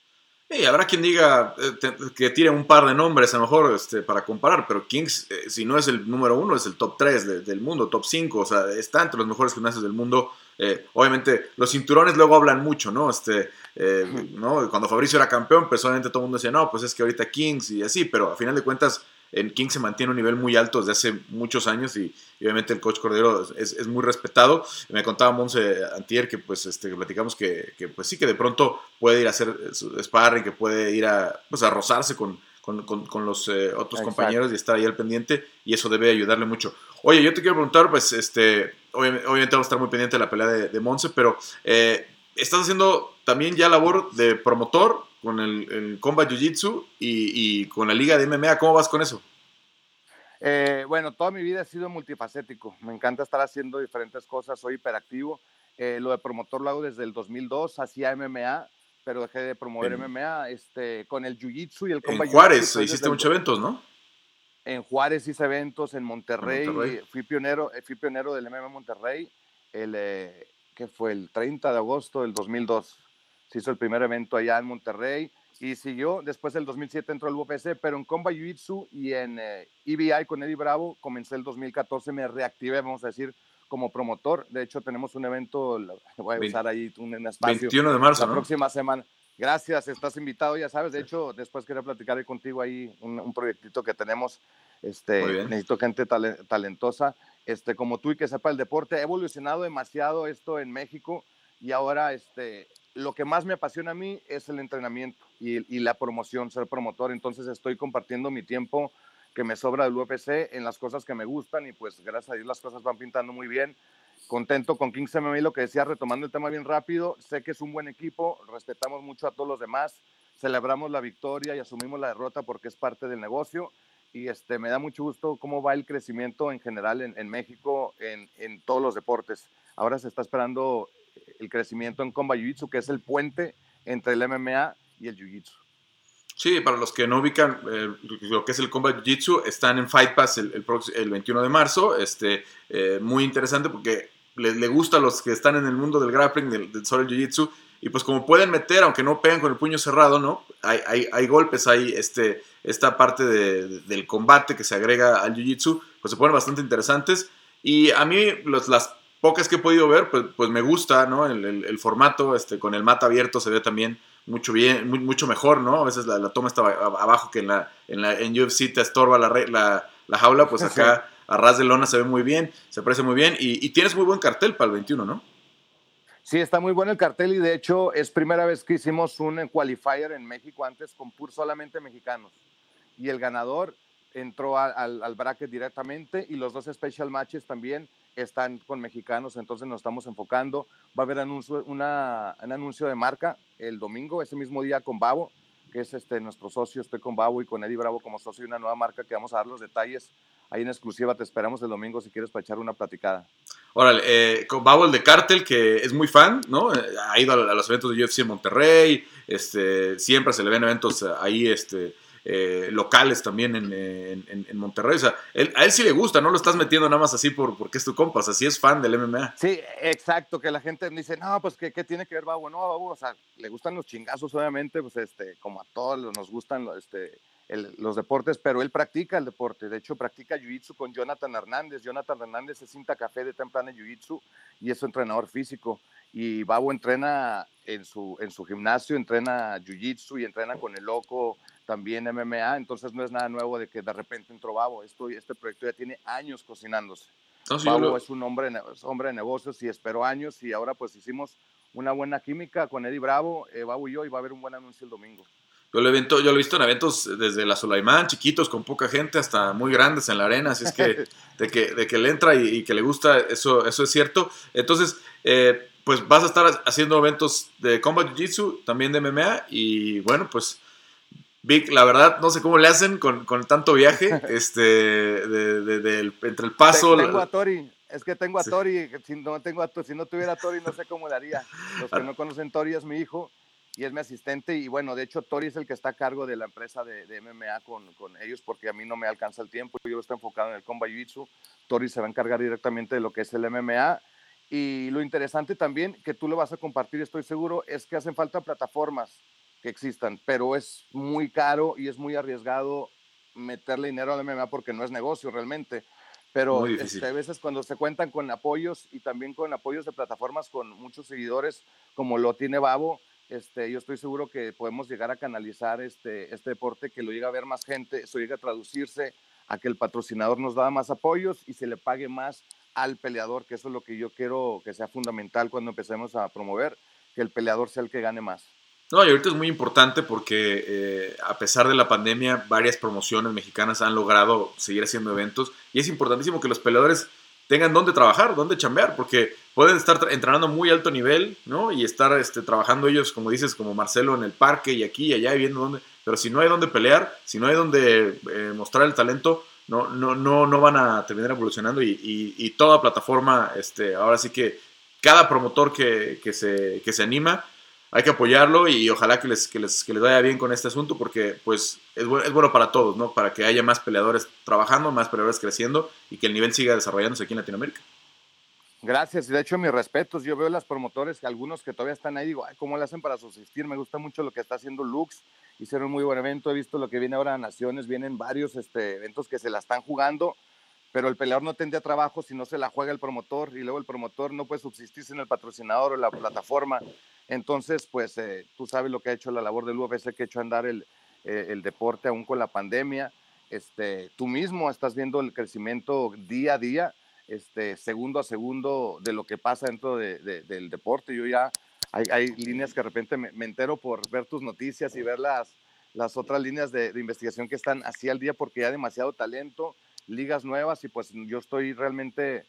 Speaker 1: Y habrá quien diga eh, que tire un par de nombres a lo mejor este, para comparar, pero Kings, eh, si no es el número uno, es el top 3 del mundo, top 5, o sea, está entre los mejores gimnasios del mundo. Eh, obviamente, los cinturones luego hablan mucho, ¿no? Este, ¿no? Cuando Fabricio era campeón, obviamente todo el mundo decía, no, pues es que ahorita Kings y así, pero a final de cuentas, en King se mantiene un nivel muy alto desde hace muchos años y, obviamente el coach Cordero es, muy respetado. Me contaba Monse Antier que pues este, platicamos que, pues sí, que de pronto puede ir a hacer su sparring, que puede ir a, pues, a rozarse con, con, los eh, otros compañeros y estar ahí al pendiente y eso debe ayudarle mucho. Oye, yo te quiero preguntar, pues este, obviamente, vamos a estar muy pendiente de la pelea de, Monse, pero eh, estás haciendo también ya labor de promotor con el, el Combat Jiu Jitsu y, con la liga de MMA. ¿Cómo vas con eso?
Speaker 2: Eh, bueno, toda mi vida he sido multifacético. Me encanta estar haciendo diferentes cosas. Soy hiperactivo. Eh, lo de promotor lo hago desde el 2002. Hacía MMA, pero dejé de promover MMA este, con el Jiu Jitsu y el
Speaker 1: Combat En Juárez hiciste muchos eventos, ¿no?
Speaker 2: En Juárez hice eventos, en Monterrey. Fui, pionero, eh, fui pionero del MMA Monterrey. El, que fue el 30 de agosto del 2002 se hizo el primer evento allá en Monterrey y siguió. Después del 2007 entró al UFC, pero en Combat Jiu-Jitsu y en EBI eh, e con Eddie Bravo comencé el 2014, me reactivé, vamos a decir, como promotor. De hecho, tenemos un evento, voy a usar ahí un, espacio.
Speaker 1: 21 de marzo.
Speaker 2: La próxima semana. Gracias, estás invitado, ya sabes. De hecho, después quería platicar contigo ahí un, proyectito que tenemos. Este, necesito gente talentosa, este, como tú y que sepa el deporte. Ha evolucionado demasiado esto en México y ahora este, lo que más me apasiona a mí es el entrenamiento y, y la promoción, ser promotor. Entonces estoy compartiendo mi tiempo que me sobra del UFC en las cosas que me gustan y pues gracias a Dios las cosas van pintando muy bien contento con Kings MMA, lo que decía, retomando el tema bien rápido, sé que es un buen equipo, respetamos mucho a todos los demás, celebramos la victoria y asumimos la derrota porque es parte del negocio y este, me da mucho gusto cómo va el crecimiento en general en, México en, en, todos los deportes. Ahora se está esperando el crecimiento en Combat Jiu-Jitsu, que es el puente entre el MMA y el Jiu-Jitsu.
Speaker 1: Sí, para los que no ubican eh, lo que es el Combat Jiu-Jitsu, están en Fight Pass el, el, 21 de marzo. Este, eh, muy interesante porque le, gusta a los que están en el mundo del grappling, del, del sobre jiu-jitsu, y pues como pueden meter, aunque no pegan con el puño cerrado, ¿no? Hay, hay, hay golpes, hay este, esta parte del combate que se agrega al jiu-jitsu, pues se ponen bastante interesantes. Y a mí los, las pocas que he podido ver, pues, pues me gusta, ¿no? El, el, formato, este, con el mata abierto se ve también mucho bien, mucho mejor, ¿no? A veces la, toma está abajo que en la, en la en UFC te estorba la, la, la jaula, pues acá a ras de lona se ve muy bien, se parece muy bien y, tienes muy buen cartel para el 21, ¿no?
Speaker 2: Sí, está muy bueno el cartel y de hecho es primera vez que hicimos un qualifier en México antes con pur solamente mexicanos. Y el ganador entró al, al, bracket directamente y los dos special matches también están con mexicanos, entonces nos estamos enfocando. Va a haber anuncio, una, un anuncio de marca el domingo, ese mismo día con Babo, que es este, nuestro socio, estoy con Babo y con Eddie Bravo como socio de una nueva marca que vamos a dar los detalles ahí en exclusiva. Te esperamos el domingo si quieres para echar una platicada.
Speaker 1: Órale, eh, con Babo el de Cartel, que es muy fan, ¿no? Eh, ha ido a, los eventos de UFC en Monterrey, este, siempre se le ven eventos ahí, este, eh, locales también en, en, Monterrey. O sea, a él sí le gusta, no lo estás metiendo nada más así por, porque es tu compa, o sea, sí es fan del MMA.
Speaker 2: Sí, exacto, que la gente dice, no, pues, ¿qué, qué tiene que ver Babo? No, Babo, o sea, le gustan los chingazos, obviamente, pues, este, como a todos nos gustan, este, los deportes, pero él practica el deporte. De hecho, practica jiu-jitsu con Jonathan Hernández. Jonathan Hernández es cinta café de temprana jiu-jitsu y es su entrenador físico. Y Babo entrena en su, en su gimnasio, entrena jiu-jitsu y entrena con el loco también MMA. Entonces no es nada nuevo de que de repente entró Babo. Esto, este proyecto ya tiene años cocinándose. Babo es un hombre, hombre de negocios y esperó años y ahora pues hicimos una buena química con Eddie Bravo, eh, Babo y yo y va a haber un buen anuncio el domingo.
Speaker 1: Yo lo, yo lo he visto en eventos desde la Sulaimán, chiquitos, con poca gente, hasta muy grandes en la arena, así es que de que, de que le entra y, que le gusta, eso, eso es cierto. Entonces, eh, pues vas a estar haciendo eventos de Combat Jiu-Jitsu, también de MMA, y bueno, pues Vic, la verdad, no sé cómo le hacen con, con tanto viaje, este, de, entre el paso...
Speaker 2: Tengo a Tori, es que tengo a Tori, si no, tengo a, si no tuviera a Tori no sé cómo le haría. Los que no conocen Tori es mi hijo, y es mi asistente y bueno, de hecho Tori es el que está a cargo de la empresa de, MMA con, con, ellos porque a mí no me alcanza el tiempo, yo estoy enfocado en el Combat Jiu-Jitsu, Tori se va a encargar directamente de lo que es el MMA y lo interesante también que tú lo vas a compartir, estoy seguro, es que hacen falta plataformas que existan, pero es muy caro y es muy arriesgado meterle dinero al MMA porque no es negocio realmente. Pero este, a veces cuando se cuentan con apoyos y también con apoyos de plataformas con muchos seguidores, como lo tiene Babo, este, yo estoy seguro que podemos llegar a canalizar este, este deporte, que lo llegue a ver más gente, eso llega a traducirse a que el patrocinador nos da más apoyos y se le pague más al peleador, que eso es lo que yo quiero que sea fundamental cuando empecemos a promover, que el peleador sea el que gane más.
Speaker 1: No, y ahorita es muy importante porque eh, a pesar de la pandemia, varias promociones mexicanas han logrado seguir haciendo eventos y es importantísimo que los peleadores tengan dónde trabajar, dónde chambear, porque pueden estar entrenando muy alto nivel, ¿no? Y estar este, trabajando ellos, como dices, como Marcelo, en el parque y aquí y allá y viendo dónde. Pero si no hay dónde pelear, si no hay dónde eh, mostrar el talento, no, no, no, no van a terminar evolucionando y, y, toda plataforma, este, ahora sí que cada promotor que, que, se, que se anima, hay que apoyarlo y ojalá que les, que les, que les vaya bien con este asunto porque pues es, es, bueno para todos, ¿no? Para que haya más peleadores trabajando, más peleadores creciendo y que el nivel siga desarrollándose aquí en Latinoamérica.
Speaker 2: Gracias, y de hecho mis respetos, yo veo las promotores, algunos que todavía están ahí, digo, Ay, ¿cómo le hacen para subsistir? Me gusta mucho lo que está haciendo Lux, hicieron un muy buen evento, he visto lo que viene ahora a Naciones, vienen varios este, eventos que se la están jugando, pero el peleador no tendría trabajo si no se la juega el promotor y luego el promotor no puede subsistir sin el patrocinador o la plataforma. Entonces, pues eh, tú sabes lo que ha hecho la labor del UFC, que ha hecho andar el, eh, el deporte aún con la pandemia. Este, tú mismo estás viendo el crecimiento día a día, este, segundo a segundo de lo que pasa dentro de, del deporte. Yo ya hay, hay, líneas que de repente me, me, entero por ver tus noticias y ver las, las otras líneas de, de investigación que están así al día porque hay demasiado talento ligas nuevas y pues yo estoy realmente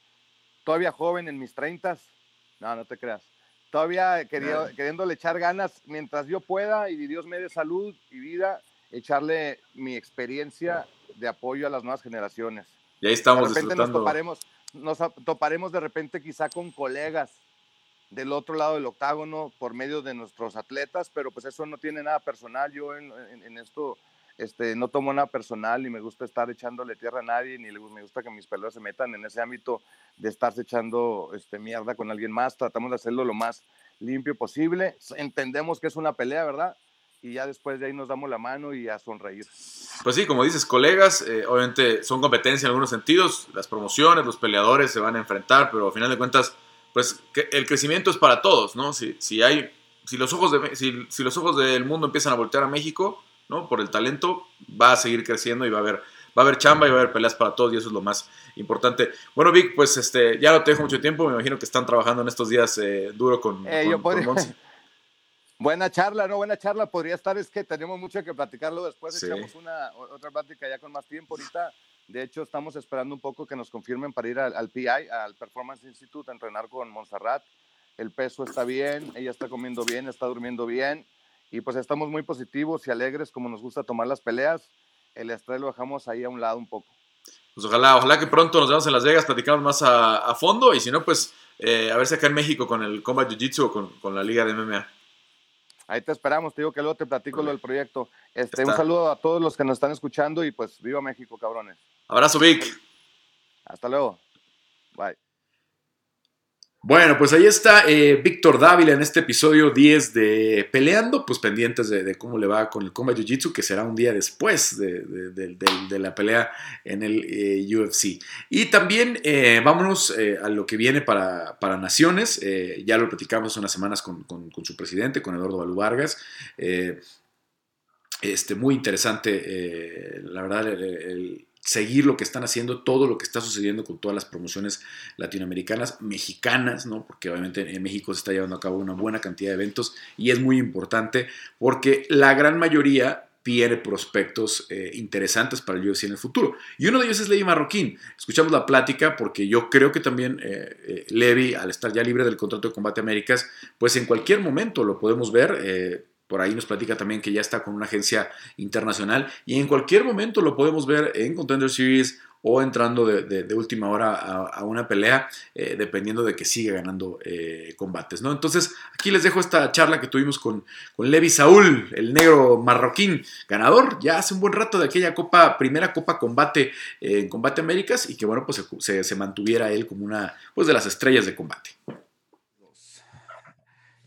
Speaker 2: todavía joven en mis 30. No, no te creas. Todavía quería, queriéndole echar ganas mientras yo pueda y Dios me dé salud y vida, echarle mi experiencia de apoyo a las nuevas generaciones.
Speaker 1: Y ahí estamos
Speaker 2: de repente nos toparemos, nos toparemos de repente quizá con colegas del otro lado del octágono por medio de nuestros atletas, pero pues eso no tiene nada personal. Yo en, en, en esto este, no tomo nada personal, ni me gusta estar echándole tierra a nadie, ni me gusta que mis peleas se metan en ese ámbito de estarse echando este, mierda con alguien más. Tratamos de hacerlo lo más limpio posible. Entendemos que es una pelea, ¿verdad? Y ya después de ahí nos damos la mano y a sonreír.
Speaker 1: Pues sí, como dices, colegas, eh, obviamente son competencia en algunos sentidos. Las promociones, los peleadores se van a enfrentar, pero al final de cuentas, pues que el crecimiento es para todos, ¿no? Si, si hay, si los ojos de, si, si los ojos del mundo empiezan a voltear a México, ¿no? Por el talento, va a seguir creciendo y va a haber, va a haber chamba y va a haber peleas para todos y eso es lo más importante. Bueno, Vic, pues este, ya no te dejo mucho tiempo, me imagino que están trabajando en estos días eh, duro con,
Speaker 2: eh,
Speaker 1: con,
Speaker 2: podría... con Buena charla, ¿no? Buena charla. Podría estar, es que tenemos mucho que platicarlo después. Sí. Echamos una, otra plática ya con más tiempo ahorita. De hecho, estamos esperando un poco que nos confirmen para ir al, al PI, al Performance Institute, a entrenar con Montserrat. El peso está bien, ella está comiendo bien, está durmiendo bien y pues estamos muy positivos y alegres como nos gusta tomar las peleas. El estrés lo dejamos ahí a un lado un poco.
Speaker 1: Pues ojalá, ojalá que pronto nos veamos en Las Vegas, platicamos más a, a fondo y si no, pues eh, a ver si acá en México con el Combat Jiu-Jitsu o con, con, la Liga de MMA.
Speaker 2: Ahí te esperamos, te digo que luego te platico lo del proyecto. Este, un saludo a todos los que nos están escuchando y pues viva México, cabrones.
Speaker 1: Abrazo, Vic.
Speaker 2: Hasta luego. Bye.
Speaker 1: Bueno, pues ahí está eh, Víctor Dávila en este episodio 10 de Peleando, pues pendientes de, cómo le va con el Combat Jiu Jitsu, que será un día después de, la pelea en el eh, UFC. Y también eh, vámonos a lo que viene para, para Naciones, ya lo platicamos unas semanas con, su presidente, con Eduardo Balú Vargas. Este, muy interesante, la verdad, el seguir lo que están haciendo, todo lo que está sucediendo con todas las promociones latinoamericanas, mexicanas, ¿no? Porque obviamente en México se está llevando a cabo una buena cantidad de eventos y es muy importante porque la gran mayoría tiene prospectos eh, interesantes para el UFC en el futuro. Y uno de ellos es Levi Marroquín. Escuchamos la plática porque yo creo que también eh, eh, Levi, al estar ya libre del contrato de Combate Américas, pues en cualquier momento lo podemos ver eh, por ahí nos platica también que ya está con una agencia internacional y en cualquier momento lo podemos ver en Contender Series o entrando de, última hora a, a una pelea, eh, dependiendo de que siga ganando eh, combates. ¿no? Entonces, aquí les dejo esta charla que tuvimos con, con Levi Saúl, el negro marroquín, ganador ya hace un buen rato de aquella copa, primera Copa Combate eh, en Combate Américas, y que bueno, pues se, se, mantuviera él como una pues, de las estrellas de combate.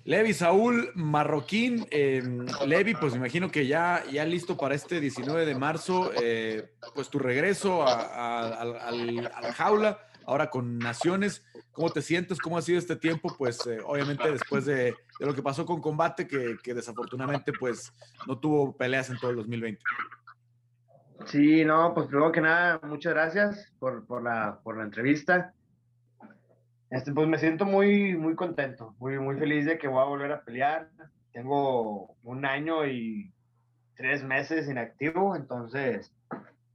Speaker 3: Levi Saúl Marroquín, eh, Levi, pues me imagino que ya, ya listo para este 19 de marzo, eh, pues tu regreso a, la jaula, ahora con Naciones. ¿Cómo te sientes? ¿Cómo ha sido este tiempo? Pues eh, obviamente después de, de, lo que pasó con Combate, que, que, desafortunadamente pues no tuvo peleas en todo el 2020.
Speaker 4: Sí, no, pues primero que nada, muchas gracias por, por, la, por la entrevista. Este, pues me siento muy, muy contento, muy, muy feliz de que voy a volver a pelear. Tengo un año y tres meses inactivo, entonces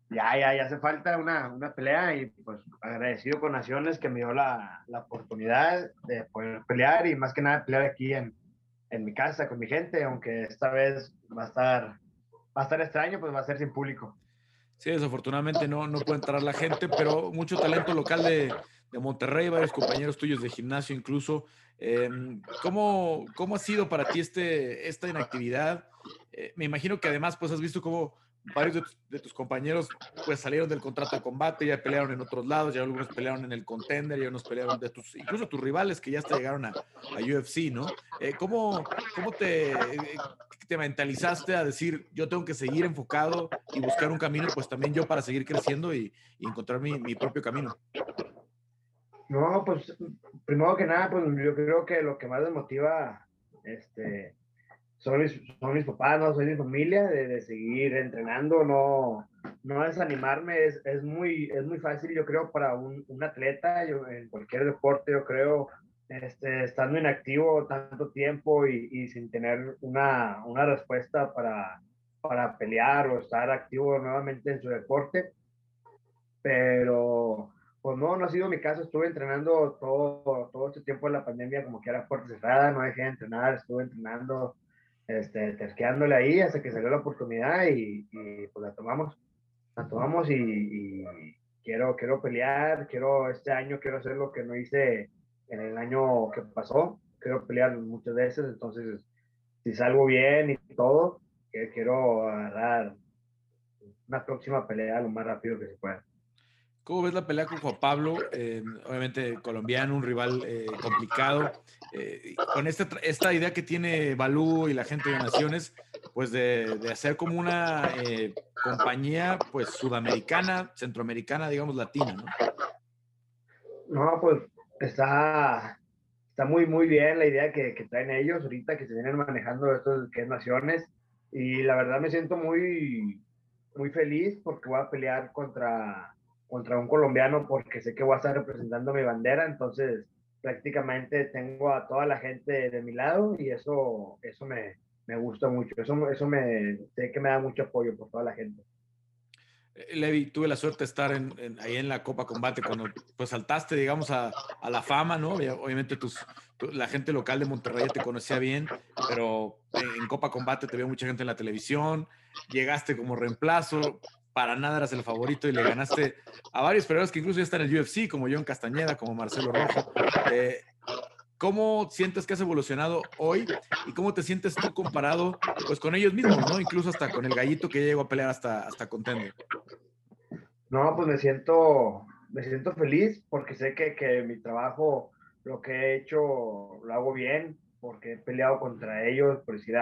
Speaker 4: ya, ya, ya hace falta una, una pelea y pues agradecido con Naciones que me dio la, la oportunidad de poder pelear y más que nada pelear aquí en, en mi casa con mi gente, aunque esta vez va a estar, va a estar extraño, pues va a ser sin público.
Speaker 3: Sí, desafortunadamente no, no puede entrar la gente, pero mucho talento local de, de Monterrey, varios compañeros tuyos de gimnasio incluso. Eh, ¿cómo, ¿Cómo ha sido para ti este, esta inactividad? Eh, me imagino que además pues has visto cómo,
Speaker 1: varios de tus, compañeros pues salieron del contrato de combate, ya pelearon en otros lados, ya algunos pelearon en el contender, ya unos pelearon de tus, incluso tus rivales que ya hasta llegaron a, a UFC, ¿no? Eh, ¿Cómo, cómo te, te mentalizaste a decir, yo tengo que seguir enfocado y buscar un camino, pues también yo para seguir creciendo y, encontrar mi, mi propio camino?
Speaker 4: No, pues primero que nada, pues yo creo que lo que más me motiva, este, son mis, son mis papás, no soy mi familia, de, de, seguir entrenando, no, no desanimarme, es, es, muy, es muy fácil, yo creo, para un, un atleta, yo, en cualquier deporte, yo creo, este, estando inactivo tanto tiempo y, y sin tener una, una respuesta para, para pelear o estar activo nuevamente en su deporte. Pero, pues no, no ha sido mi caso. Estuve entrenando todo, todo este tiempo de la pandemia como que era puerta cerrada, no dejé de entrenar, estuve entrenando este, terqueándole ahí hasta que salió la oportunidad y, pues la tomamos, la tomamos y, quiero, quiero pelear, quiero este año, quiero hacer lo que no hice en el año que pasó, quiero pelear muchas veces, entonces si salgo bien y todo, quiero agarrar una próxima pelea lo más rápido que se pueda.
Speaker 1: ¿Cómo ves la pelea con Juan Pablo? Eh, obviamente colombiano, un rival eh, complicado. Eh, con esta, esta idea que tiene Balú y la gente de Naciones, pues de, de hacer como una compañía pues sudamericana, centroamericana, digamos latina, ¿no?
Speaker 4: No, pues está, está muy, muy bien la idea que, que traen ellos ahorita, que se vienen manejando estos que es Naciones. Y la verdad me siento muy, muy feliz porque voy a pelear contra contra un colombiano porque sé que voy a estar representando mi bandera, entonces prácticamente tengo a toda la gente de mi lado y eso, eso me, me gusta mucho, eso, eso me, sé que me da mucho apoyo por toda la gente.
Speaker 1: Eh, Levi, tuve la suerte de estar en, ahí en la Copa Combate cuando pues saltaste, digamos, a, a la fama, ¿no? Obviamente tus, la gente local de Monterrey te conocía bien, pero en Copa Combate te vio mucha gente en la televisión, llegaste como reemplazo, para nada eras el favorito y le ganaste a varios peleadores que incluso ya están en el UFC, como John Castañeda, como Marcelo Rojo. Eh, ¿Cómo sientes que has evolucionado hoy y cómo te sientes tú comparado pues, con ellos mismos, ¿no? incluso hasta con el gallito que llegó a pelear hasta, hasta Contender?
Speaker 4: No, pues me siento, me siento feliz porque sé que, que mi trabajo, lo que he hecho, lo hago bien, porque he peleado contra ellos, por decir,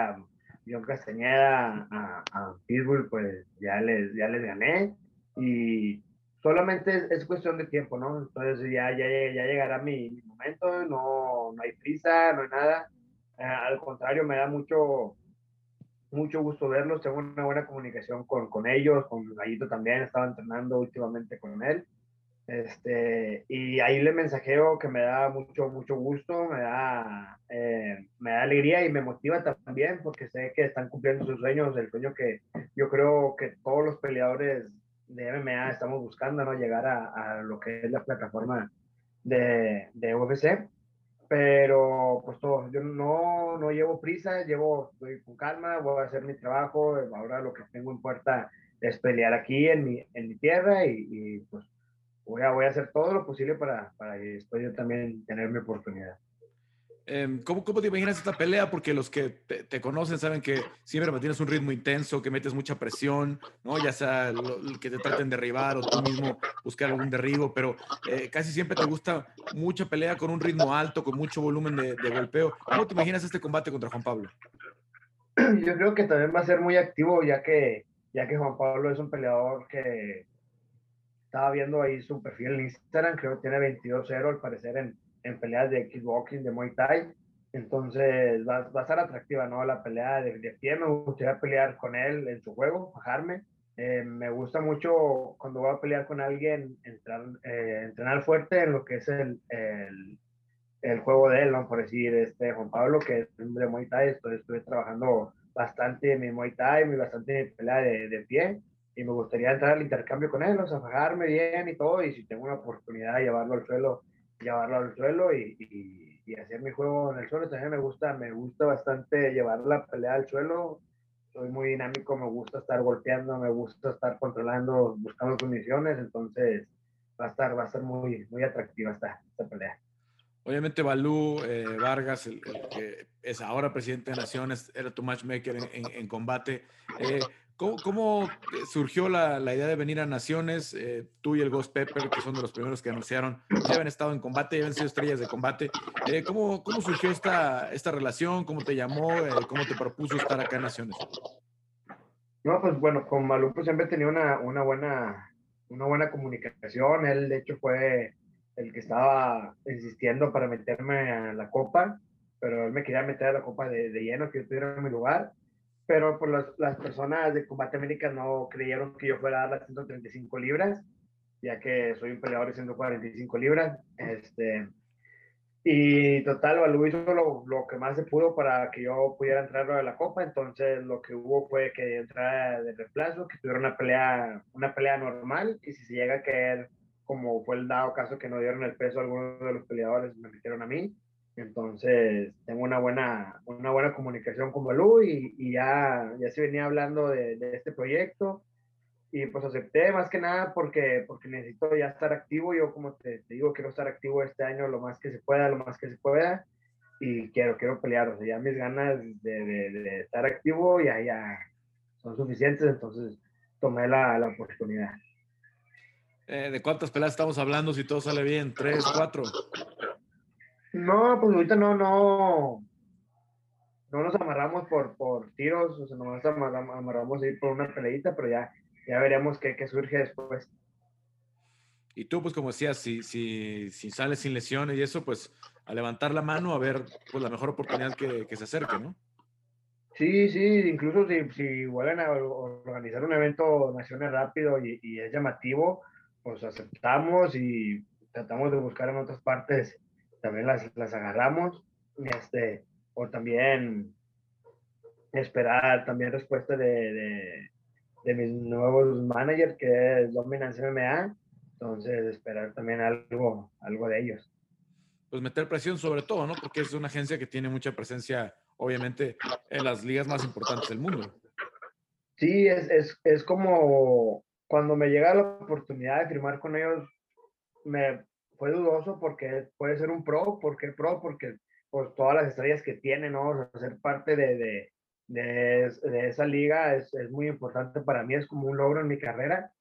Speaker 4: John Castañeda a, a, Pitbull, pues ya les, ya les gané y solamente es, cuestión de tiempo, ¿no? Entonces ya, ya, ya llegará mi, momento, no, no hay prisa, no hay nada. Eh, al contrario, me da mucho, mucho gusto verlos, tengo una buena comunicación con, con ellos, con Gallito también, estaba entrenando últimamente con él. Este, y ahí le mensajeo que me da mucho, mucho gusto, me da, eh, me da alegría y me motiva también porque sé que están cumpliendo sus sueños, el sueño que yo creo que todos los peleadores de MMA estamos buscando, ¿no? Llegar a, a lo que es la plataforma de, de UFC. Pero pues todo, yo no, no llevo prisa, llevo, estoy con calma, voy a hacer mi trabajo, ahora lo que tengo en puerta es pelear aquí en mi, en mi tierra y, y pues voy a, voy a hacer todo lo posible para, para después yo también tener mi oportunidad.
Speaker 1: Em, ¿Cómo, ¿Cómo, te imaginas esta pelea? Porque los que te, conocen saben que siempre mantienes un ritmo intenso, que metes mucha presión, ¿no? Ya sea que te traten de derribar o tú mismo buscar algún derribo, pero eh, casi siempre te gusta mucha pelea con un ritmo alto, con mucho volumen de, de, golpeo. ¿Cómo te imaginas este combate contra Juan Pablo?
Speaker 4: Yo creo que también va a ser muy activo, ya que, ya que Juan Pablo es un peleador que, estaba viendo ahí su perfil en Instagram, creo que tiene 22-0 al parecer en, en, peleas de kickboxing, de Muay Thai. Entonces va, va a ser atractiva, ¿no? La pelea de, de, pie, me gustaría pelear con él en su juego, bajarme. Eh, me gusta mucho cuando voy a pelear con alguien, entrar, eh, entrenar fuerte en lo que es el, el, el, juego de él, ¿no? Por decir, este Juan Pablo, que es de Muay Thai, estoy, estoy trabajando bastante mi Muay Thai, bastante en pelea de, de pie y me gustaría entrar al intercambio con él, o sea, bien y todo, y si tengo una oportunidad de llevarlo al suelo, llevarlo al suelo y, y, y, hacer mi juego en el suelo, también me gusta, me gusta bastante llevar la pelea al suelo, soy muy dinámico, me gusta estar golpeando, me gusta estar controlando, buscando condiciones, entonces va a estar, va a ser muy, muy atractiva esta, esta pelea.
Speaker 1: Obviamente Balú eh, Vargas, el, que es ahora presidente de Naciones, era tu matchmaker en, en, en combate. Eh, ¿Cómo, surgió la, idea de venir a Naciones? Eh, tú y el Ghost Pepper, que son de los primeros que anunciaron, ya habían estado en combate, ya habían sido estrellas de combate. Eh, ¿cómo, ¿cómo, surgió esta, esta relación? ¿Cómo te llamó? Eh, ¿Cómo te propuso estar acá en Naciones?
Speaker 4: No, pues bueno, con Malú pues, siempre tenía una, una, buena, una buena comunicación. Él, de hecho, fue el que estaba insistiendo para meterme a la copa, pero él me quería meter a la copa de, de lleno, que yo tuviera mi lugar pero por las, las, personas de Combate América no creyeron que yo fuera a dar las 135 libras, ya que soy un peleador de 145 libras. Este, y total, Balú hizo lo, lo, que más se pudo para que yo pudiera entrar a la copa, entonces lo que hubo fue que entrara de reemplazo, que tuviera una pelea, una pelea normal, y si se llega a caer, como fue el dado caso que no dieron el peso a algunos de los peleadores, me metieron a mí, entonces, tengo una buena, una buena comunicación con Balú y, y ya, ya se venía hablando de, este proyecto. Y pues acepté más que nada porque, porque necesito ya estar activo. Yo, como te, digo, quiero estar activo este año lo más que se pueda, lo más que se pueda. Y quiero, quiero pelear. O sea, ya mis ganas de, de, estar activo ya, ya son suficientes. Entonces, tomé la, la oportunidad.
Speaker 1: Eh, ¿De cuántas peleas estamos hablando si todo sale bien? ¿Tres, cuatro?
Speaker 4: No, pues ahorita no, no, no nos amarramos por, por tiros, o sea, nos amarramos, amarramos ir por una peleita, pero ya, ya veremos qué, qué, surge después.
Speaker 1: Y tú, pues como decías, si, si, si sales sin lesiones y eso, pues a levantar la mano a ver pues, la mejor oportunidad que, que se acerque, ¿no?
Speaker 4: Sí, sí, incluso si, si vuelven a organizar un evento nacional rápido y, y es llamativo, pues aceptamos y tratamos de buscar en otras partes también las, las agarramos, este, o también esperar también respuesta de, de, de mis nuevos managers, que es Dominance MMA, entonces esperar también algo, algo de ellos.
Speaker 1: Pues meter presión sobre todo, ¿no? Porque es una agencia que tiene mucha presencia, obviamente, en las ligas más importantes del mundo.
Speaker 4: Sí, es, es, es como cuando me llega la oportunidad de firmar con ellos, me fue dudoso porque puede ser un pro, porque pro, porque pues todas las estrellas que tiene, ¿no? O sea, ser parte de, de, de, de esa liga es, es, muy importante para mí, es como un logro en mi carrera,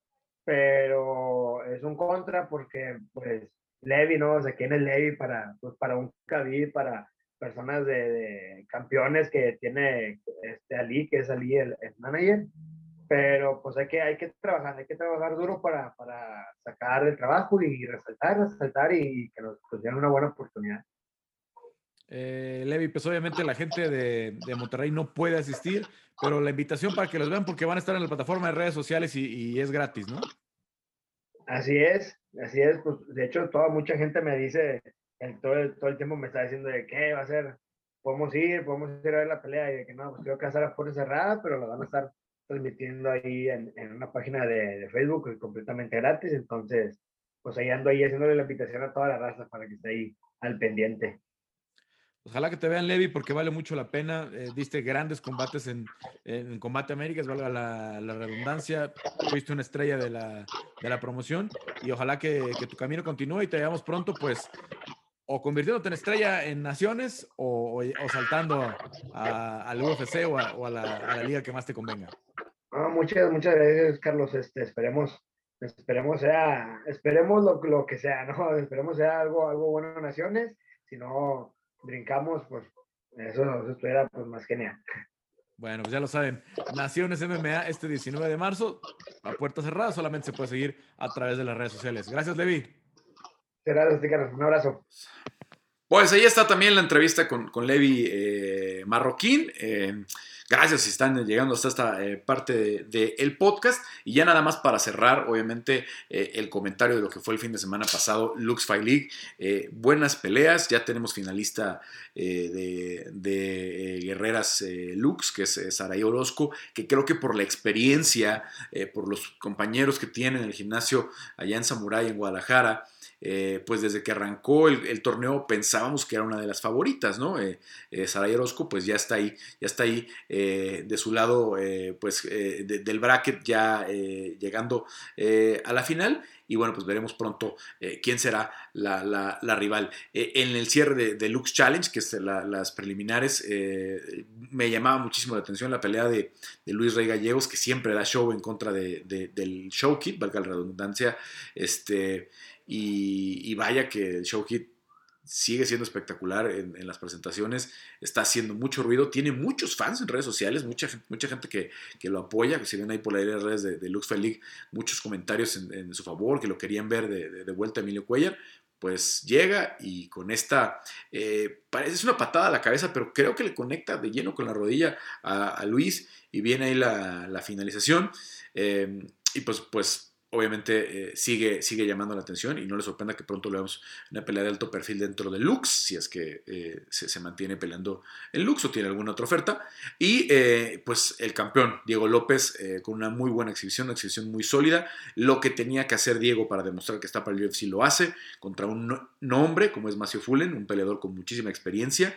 Speaker 4: pero es un contra porque, pues, Levi, ¿no? O sea, ¿quién es Levi para, pues, para un Khabib, para personas de, campeones que tiene este Ali, que es Ali el, el manager? Pero pues hay que, hay que trabajar, hay que trabajar duro para, para sacar el trabajo y resaltar, resaltar y, que nos pues, den una buena oportunidad.
Speaker 1: Eh, Levi, pues obviamente la gente de, de, Monterrey no puede asistir, pero la invitación para que los vean porque van a estar en la plataforma de redes sociales y, y es gratis, ¿no?
Speaker 4: Así es, así es. Pues, de hecho, toda mucha gente me dice, el, todo, el, todo el tiempo me está diciendo de qué va a ser, podemos ir, podemos ir a ver la pelea y de que no, pues creo que va a estar a puerta cerrada, pero la van a estar transmitiendo ahí en, una página de, de, Facebook completamente gratis. Entonces, pues ahí ando ahí haciéndole la invitación a toda la raza para que esté ahí al pendiente.
Speaker 1: Ojalá que te vean, Levi, porque vale mucho la pena. Eh, diste grandes combates en, en Combate Américas, valga la, redundancia. Fuiste una estrella de la, de la promoción y ojalá que, tu camino continúe y te veamos pronto, pues, o convirtiéndote en estrella en Naciones o, o, saltando al UFC o, a la liga que más te convenga
Speaker 4: muchas, muchas gracias, Carlos. Este, esperemos, esperemos sea, esperemos lo, lo, que sea, ¿no? Esperemos sea algo, algo bueno en Naciones. Si no brincamos, pues eso, eso estuviera pues, más genial.
Speaker 1: Bueno, pues ya lo saben. Naciones MMA este 19 de marzo, a puerta cerrada, solamente se puede seguir a través de las redes sociales. Gracias, Levi.
Speaker 4: Gracias, Carlos. Un abrazo.
Speaker 5: Pues ahí está también la entrevista con, con Levi eh, Marroquín. Eh, Gracias si están llegando hasta esta eh, parte del podcast. Y ya nada más para cerrar, obviamente, eh, el comentario de lo que fue el fin de semana pasado, Lux Fight League. Eh, buenas peleas, ya tenemos finalista de, Guerreras Lux, que es Saray Orozco, que creo que por la experiencia, por los compañeros que tiene en el gimnasio allá en Samurai, en Guadalajara,
Speaker 1: eh, pues desde que arrancó el, torneo pensábamos que era una de las favoritas, ¿no? Eh, eh Saray Orozco pues ya está ahí, ya está ahí de su lado, pues del bracket ya llegando a la final y bueno, pues veremos pronto quién será la, rival. en el cierre de, Lux Challenge, que es las preliminares, me llamaba muchísimo la atención la pelea de, Luis Rey Gallegos, que siempre da show en contra del show kit, valga la redundancia, este, y, vaya que el show sigue siendo espectacular en, las presentaciones, está haciendo mucho ruido, tiene muchos fans en redes sociales, mucha, mucha gente que, lo apoya, que si ven ahí por las redes de, de Lux muchos comentarios en, su favor, que lo querían ver de, vuelta a Emilio Cuellar, pues llega y con esta, eh, parece una patada a la cabeza, pero creo que le conecta de lleno con la rodilla a, Luis y viene ahí la, finalización. Eh, y pues, pues obviamente eh, sigue, sigue llamando la atención y no le sorprenda que pronto le veamos una pelea de alto perfil dentro de Lux, si es que eh, se, mantiene peleando en Lux o tiene alguna otra oferta. Y eh, pues el campeón, Diego López, con una muy buena exhibición, una exhibición muy sólida. Lo que tenía que hacer Diego para demostrar que está para el UFC lo hace, contra un nombre como es Macio Fullen, un peleador con muchísima experiencia,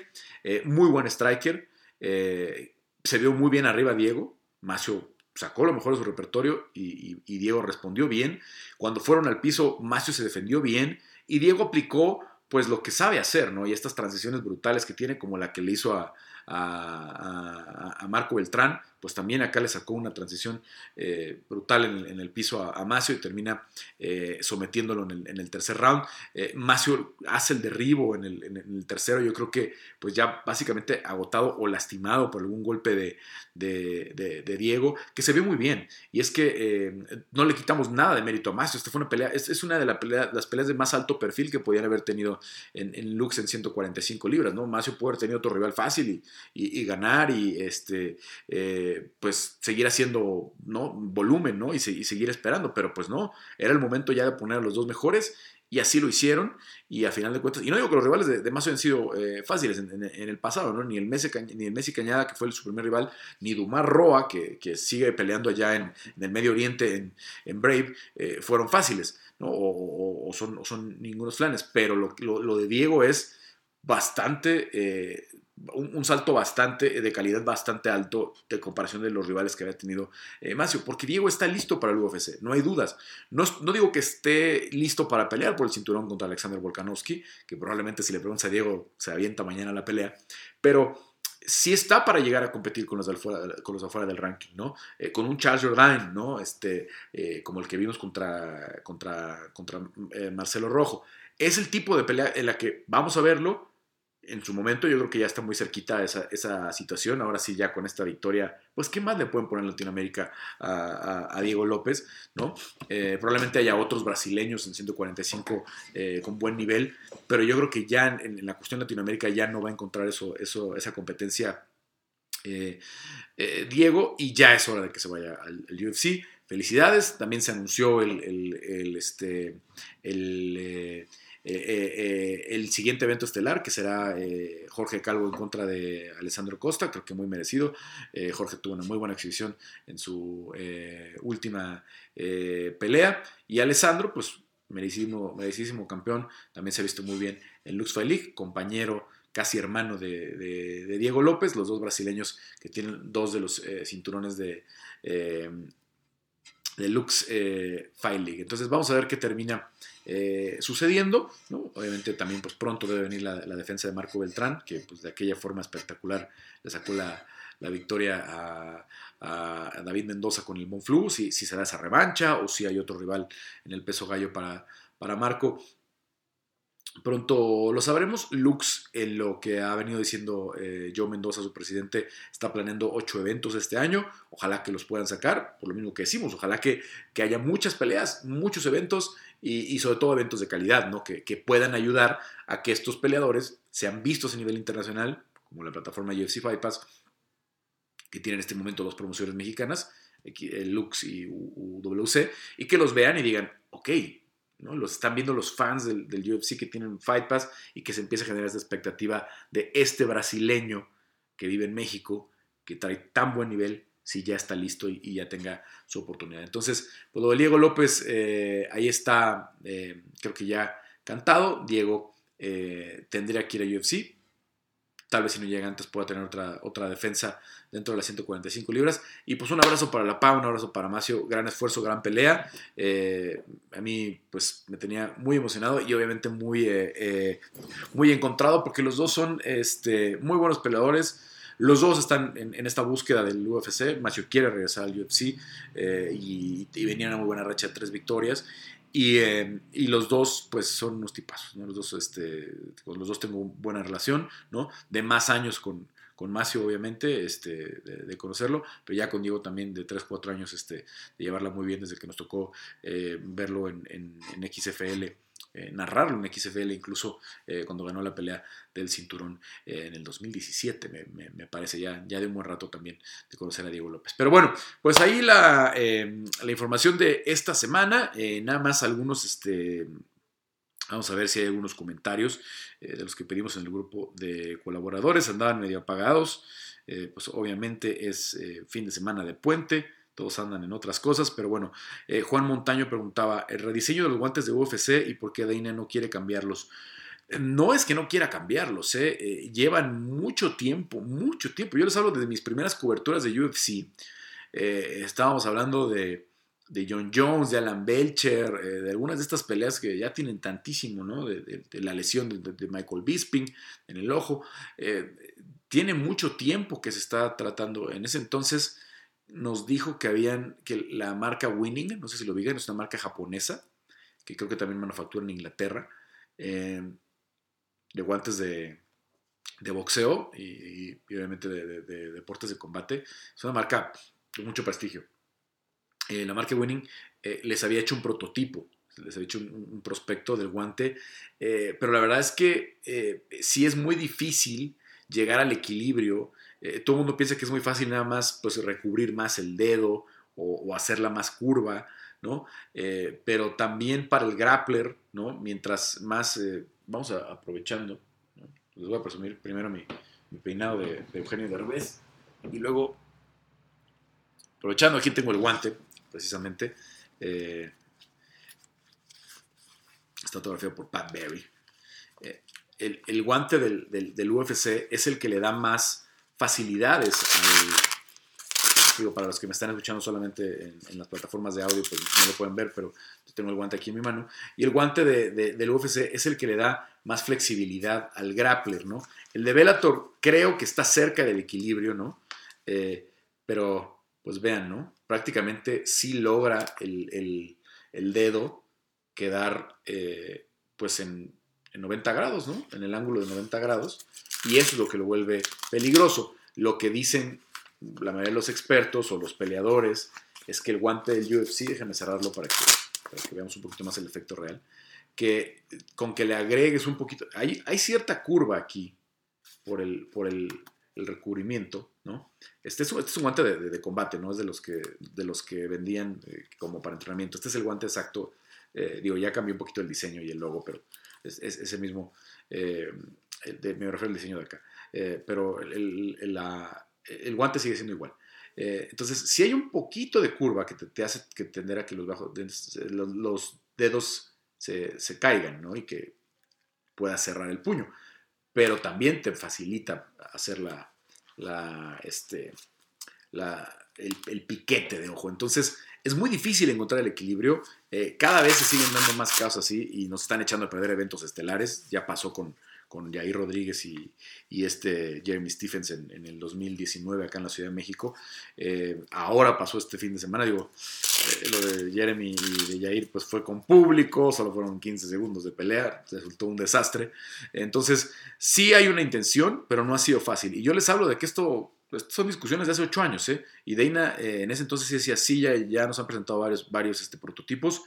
Speaker 1: muy buen striker. se vio muy bien arriba Diego, Macio sacó lo mejor de su repertorio y, Diego respondió bien. Cuando fueron al piso, Macio se defendió bien y Diego aplicó pues lo que sabe hacer, ¿no? Y estas transiciones brutales que tiene, como la que le hizo a, a, Marco Beltrán, pues también acá le sacó una transición eh, brutal en, el piso a, Macio y termina eh, sometiéndolo en el, tercer round. Eh, Macio hace el derribo en el, tercero, yo creo que pues ya básicamente agotado o lastimado por algún golpe de, Diego, que se ve muy bien. Y es que no le quitamos nada de mérito a Macio. Esta fue una pelea, es, una de las peleas de más alto perfil que podían haber tenido en, Lux en 145 libras, ¿no? Macio puede haber tenido otro rival fácil y, ganar y este, eh, pues seguir haciendo ¿no? volumen ¿no? Y, seguir esperando, pero pues no, era el momento ya de poner a los dos mejores y así lo hicieron y a final de cuentas, y no digo que los rivales de, de han sido eh, fáciles en, el pasado, ¿no? ni, el Messi, ni el Messi Cañada, que fue su primer rival, ni Dumar Roa, que, sigue peleando allá en, el Medio Oriente, en, Brave, eh, fueron fáciles, ¿no? o, son, son ningunos planes, pero lo, lo, de Diego es bastante un, salto bastante, de calidad bastante alto de comparación de los rivales que había tenido eh, Macio, porque Diego está listo para el UFC, no hay dudas. No, no, digo que esté listo para pelear por el cinturón contra Alexander Volkanovski, que probablemente si le preguntas a Diego se avienta mañana la pelea, pero sí está para llegar a competir con los de afuera, con los afuera del ranking, ¿no? Eh, con un Charles Jourdain, ¿no? Este, eh, como el que vimos contra, contra, contra Marcelo Rojo. Es el tipo de pelea en la que vamos a verlo, en su momento yo creo que ya está muy cerquita esa, esa situación. Ahora sí, ya con esta victoria, pues ¿qué más le pueden poner en Latinoamérica a, Diego López? ¿no? Eh, probablemente haya otros brasileños en 145 eh, con buen nivel, pero yo creo que ya en, la cuestión Latinoamérica ya no va a encontrar eso, eso, esa competencia eh, Diego y ya es hora de que se vaya al, UFC. Felicidades, también se anunció el, el este, el eh, eh, eh, el siguiente evento estelar, que será Jorge Calvo en contra de Alessandro Costa, creo que muy merecido. Jorge tuvo una muy buena exhibición en su última pelea. Y Alessandro, pues merecidísimo, campeón, también se ha visto muy bien en Lux Fight League, compañero casi hermano de, Diego López, los dos brasileños que tienen dos de los cinturones de, de Lux Fight League. Entonces vamos a ver qué termina eh, sucediendo. Obviamente también pues, pronto debe venir la, defensa de Marco Beltrán, que pues, de aquella forma espectacular le sacó la, victoria a, David Mendoza con el Monflu, si, si será esa revancha o si hay otro rival en el peso gallo para, para Marco. Pronto lo sabremos. Lux, en lo que ha venido diciendo eh, Joe Mendoza, su presidente, está planeando ocho eventos este año. Ojalá que los puedan sacar, por lo mismo que decimos. Ojalá que, que haya muchas peleas, muchos eventos y, sobre todo eventos de calidad, ¿no? Que, puedan ayudar a que estos peleadores sean vistos a nivel internacional, como la plataforma UFC Fight Pass, que tienen en este momento dos promociones mexicanas, Lux y UWC, y que los vean y digan, ok, Los están viendo los fans del, UFC que tienen Fight Pass y que se empieza a generar esta expectativa de este brasileño que vive en México, que trae tan buen nivel, si ya está listo y, ya tenga su oportunidad. Entonces, pues lo de Diego López, eh, ahí está, eh, creo que ya cantado. Diego tendría que ir a UFC. Tal vez si no llega antes pueda tener otra, otra defensa dentro de las 145 libras. Y pues un abrazo para La Pau, un abrazo para Macio. Gran esfuerzo, gran pelea. Eh, a mí pues me tenía muy emocionado y obviamente muy, eh, eh, muy encontrado porque los dos son este, muy buenos peleadores. Los dos están en, esta búsqueda del UFC. Macio quiere regresar al UFC y, y, venía una muy buena racha de tres victorias. Eh, y, los dos, pues, son unos tipazos. Los dos, este, con los dos tengo buena relación, ¿no? De más años con, con Macio, obviamente, este, de, conocerlo, pero ya con Diego también de 3, 4 años, este, de llevarla muy bien desde que nos tocó eh, verlo en, en, en XFL eh, narrarlo en XFL, incluso eh, cuando ganó la pelea del cinturón eh, en el 2017, me, parece ya, ya de un buen rato también de conocer a Diego López. Pero bueno, pues ahí la, la información de esta semana, nada más algunos, este, vamos a ver si hay algunos comentarios de los que pedimos en el grupo de colaboradores, andaban medio apagados, pues obviamente es fin de semana de puente todos andan en otras cosas, pero bueno, eh, Juan Montaño preguntaba, el rediseño de los guantes de UFC y por qué Dana no quiere cambiarlos. No es que no quiera cambiarlos, eh, eh, llevan mucho tiempo, mucho tiempo. Yo les hablo desde mis primeras coberturas de UFC. estábamos hablando de, John Jones, de Alan Belcher, de algunas de estas peleas que ya tienen tantísimo, ¿no? De, la lesión de, Michael Bisping en el ojo. tiene mucho tiempo que se está tratando. En ese entonces nos dijo que habían, que la marca Winning, no sé si lo digan, es una marca japonesa, que creo que también manufactura en Inglaterra, em, de guantes de, boxeo y, obviamente de, deportes de combate. Es una marca de mucho prestigio. Eh, la marca Winning eh, les había hecho un prototipo, les había hecho un, prospecto del guante, eh, pero la verdad es que sí es muy difícil llegar al equilibrio eh, todo el mundo piensa que es muy fácil nada más pues, recubrir más el dedo o, hacerla más curva, ¿no? Eh, pero también para el grappler, ¿no? Mientras más, eh, vamos aprovechando, les voy a presumir primero mi, peinado de, Eugenio Derbez y luego, aprovechando, aquí tengo el guante, precisamente, está autografiado por Pat Berry. El, guante del, del UFC es el que le da más facilidades digo, para los que me están escuchando solamente en, las plataformas de audio, pues no lo pueden ver, pero yo tengo el guante aquí en mi mano. Y el guante de, del UFC es el que le da más flexibilidad al grappler, ¿no? El de Bellator creo que está cerca del equilibrio, ¿no? Eh, pero, pues vean, ¿no? Prácticamente sí logra el, dedo quedar, eh, pues en, en 90 grados, ¿no? En el ángulo de 90 grados. Y eso es lo que lo vuelve peligroso. Lo que dicen la mayoría de los expertos o los peleadores es que el guante del UFC, déjame cerrarlo para que, que veamos un poquito más el efecto real, que con que le agregues un poquito, hay, hay cierta curva aquí por el, por el, recubrimiento, ¿no? Este es, este es un guante de, combate, no es de los que, de los que vendían eh, como para entrenamiento. Este es el guante exacto, eh, digo, ya cambió un poquito el diseño y el logo, pero es, ese mismo, eh, me refiero al diseño de acá. Eh, pero el, el, guante sigue siendo igual. Eh, entonces, si hay un poquito de curva que te, hace que tender a que los, dedos se, se, caigan ¿no? y que puedas cerrar el puño, pero también te facilita hacer la, la, este, la, el, piquete de ojo. Entonces, es muy difícil encontrar el equilibrio. Eh, cada vez se siguen dando más casos así y nos están echando a perder eventos estelares. Ya pasó con, con Jair Rodríguez y, este Jeremy Stephens en, el 2019 acá en la Ciudad de México. Eh, ahora pasó este fin de semana, digo, eh, lo de Jeremy y de Jair pues fue con público, solo fueron 15 segundos de pelea, resultó un desastre. Entonces, sí hay una intención, pero no ha sido fácil. Y yo les hablo de que esto pues, son discusiones de hace ocho años, ¿eh? Y Dana en ese entonces sí decía, sí, ya, ya nos han presentado varios, varios este, prototipos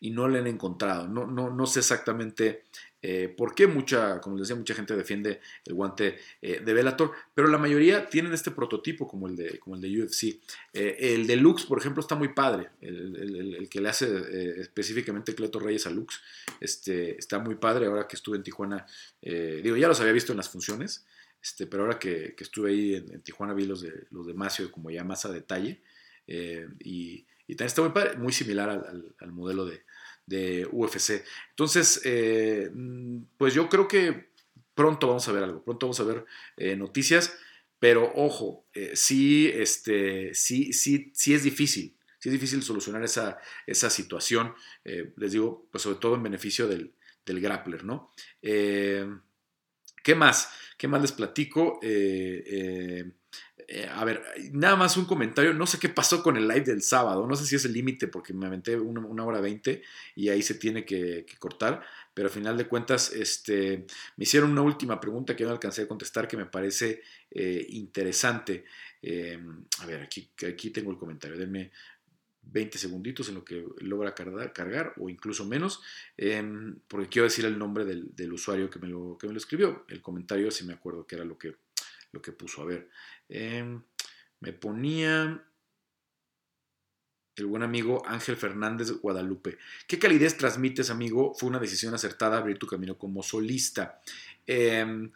Speaker 1: y no le han encontrado. No, no, no sé exactamente eh, ¿Por qué mucha, como les decía, mucha gente defiende el guante eh, de Bellator? Pero la mayoría tienen este prototipo como el de, como el de UFC. Eh, el de Lux, por ejemplo, está muy padre. El, que le hace específicamente Cleto Reyes a Lux este, está muy padre. Ahora que estuve en Tijuana, digo, ya los había visto en las funciones, este, pero ahora que, estuve ahí en, Tijuana vi los de, los de Macio como ya más a detalle. y, también está muy padre, muy similar al, modelo de, de UFC. Entonces, eh, pues yo creo que pronto vamos a ver algo, pronto vamos a ver eh, noticias, pero ojo, eh, sí, este, sí, sí, sí es difícil, sí es difícil solucionar esa, esa situación, les digo, pues sobre todo en beneficio del, del grappler, ¿no? ¿Qué más? ¿Qué más les platico? Eh, a ver, nada más un comentario. No sé qué pasó con el live del sábado. No sé si es el límite porque me aventé una, hora veinte y ahí se tiene que, cortar. Pero al final de cuentas, este, me hicieron una última pregunta que no alcancé a contestar que me parece eh, interesante. Em, a ver, aquí, tengo el comentario. Denme 20 segunditos en lo que logra cargar, o incluso menos, em, porque quiero decir el nombre del, usuario que me, lo, que me lo escribió. El comentario, si me acuerdo que era lo que, lo que puso. A ver, Em, me ponía el buen amigo Ángel Fernández Guadalupe. ¿Qué calidez transmites, amigo? Fue una decisión acertada abrir tu camino como solista. Em,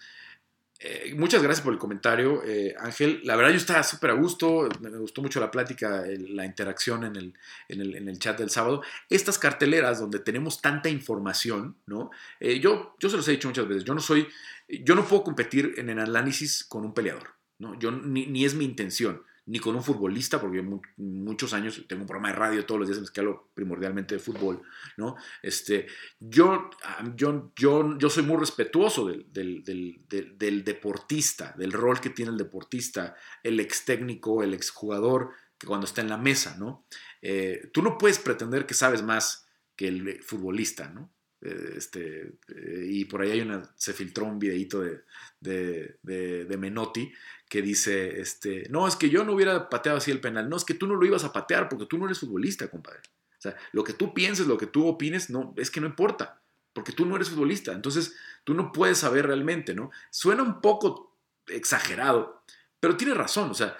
Speaker 1: eh, muchas gracias por el comentario, eh, Ángel. La verdad yo estaba súper a gusto, me gustó mucho la plática, la interacción en el, en, el, chat del sábado. Estas carteleras donde tenemos tanta información, ¿no? Eh, yo, yo se los he dicho muchas veces, yo no soy, yo no puedo competir en el análisis con un peleador. ¿No? Yo ni, es mi intención, ni con un futbolista, porque muchos años tengo un programa de radio todos los días que hablo primordialmente de fútbol, ¿no? Este, yo, yo, yo, yo soy muy respetuoso del, del, deportista, del rol que tiene el deportista, el ex técnico, el ex jugador, que cuando está en la mesa, ¿no? Eh, tú no puedes pretender que sabes más que el futbolista, ¿no? Eh, este, eh, y por ahí hay una, se filtró un videito de, de, de, Menotti que dice, este, no, es que yo no hubiera pateado así el penal, no, es que tú no lo ibas a patear porque tú no eres futbolista, compadre. O sea, lo que tú pienses, lo que tú opines, no, es que no importa, porque tú no eres futbolista, entonces tú no puedes saber realmente, ¿no? Suena un poco exagerado, pero tiene razón, o sea,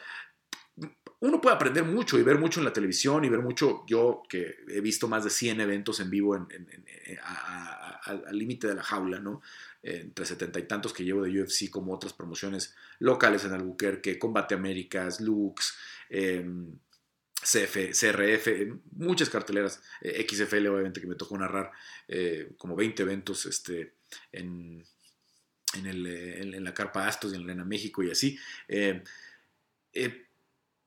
Speaker 1: uno puede aprender mucho y ver mucho en la televisión y ver mucho, yo que he visto más de 100 eventos en vivo en, al límite de la jaula, ¿no? Entre setenta y tantos que llevo de UFC como otras promociones locales en Albuquerque, Combate Américas, Lux, em, CF, CRF, muchas carteleras, eh, XFL obviamente que me tocó narrar eh, como 20 eventos este, en, en, la Carpa Astos y en Lena México y así. Eh,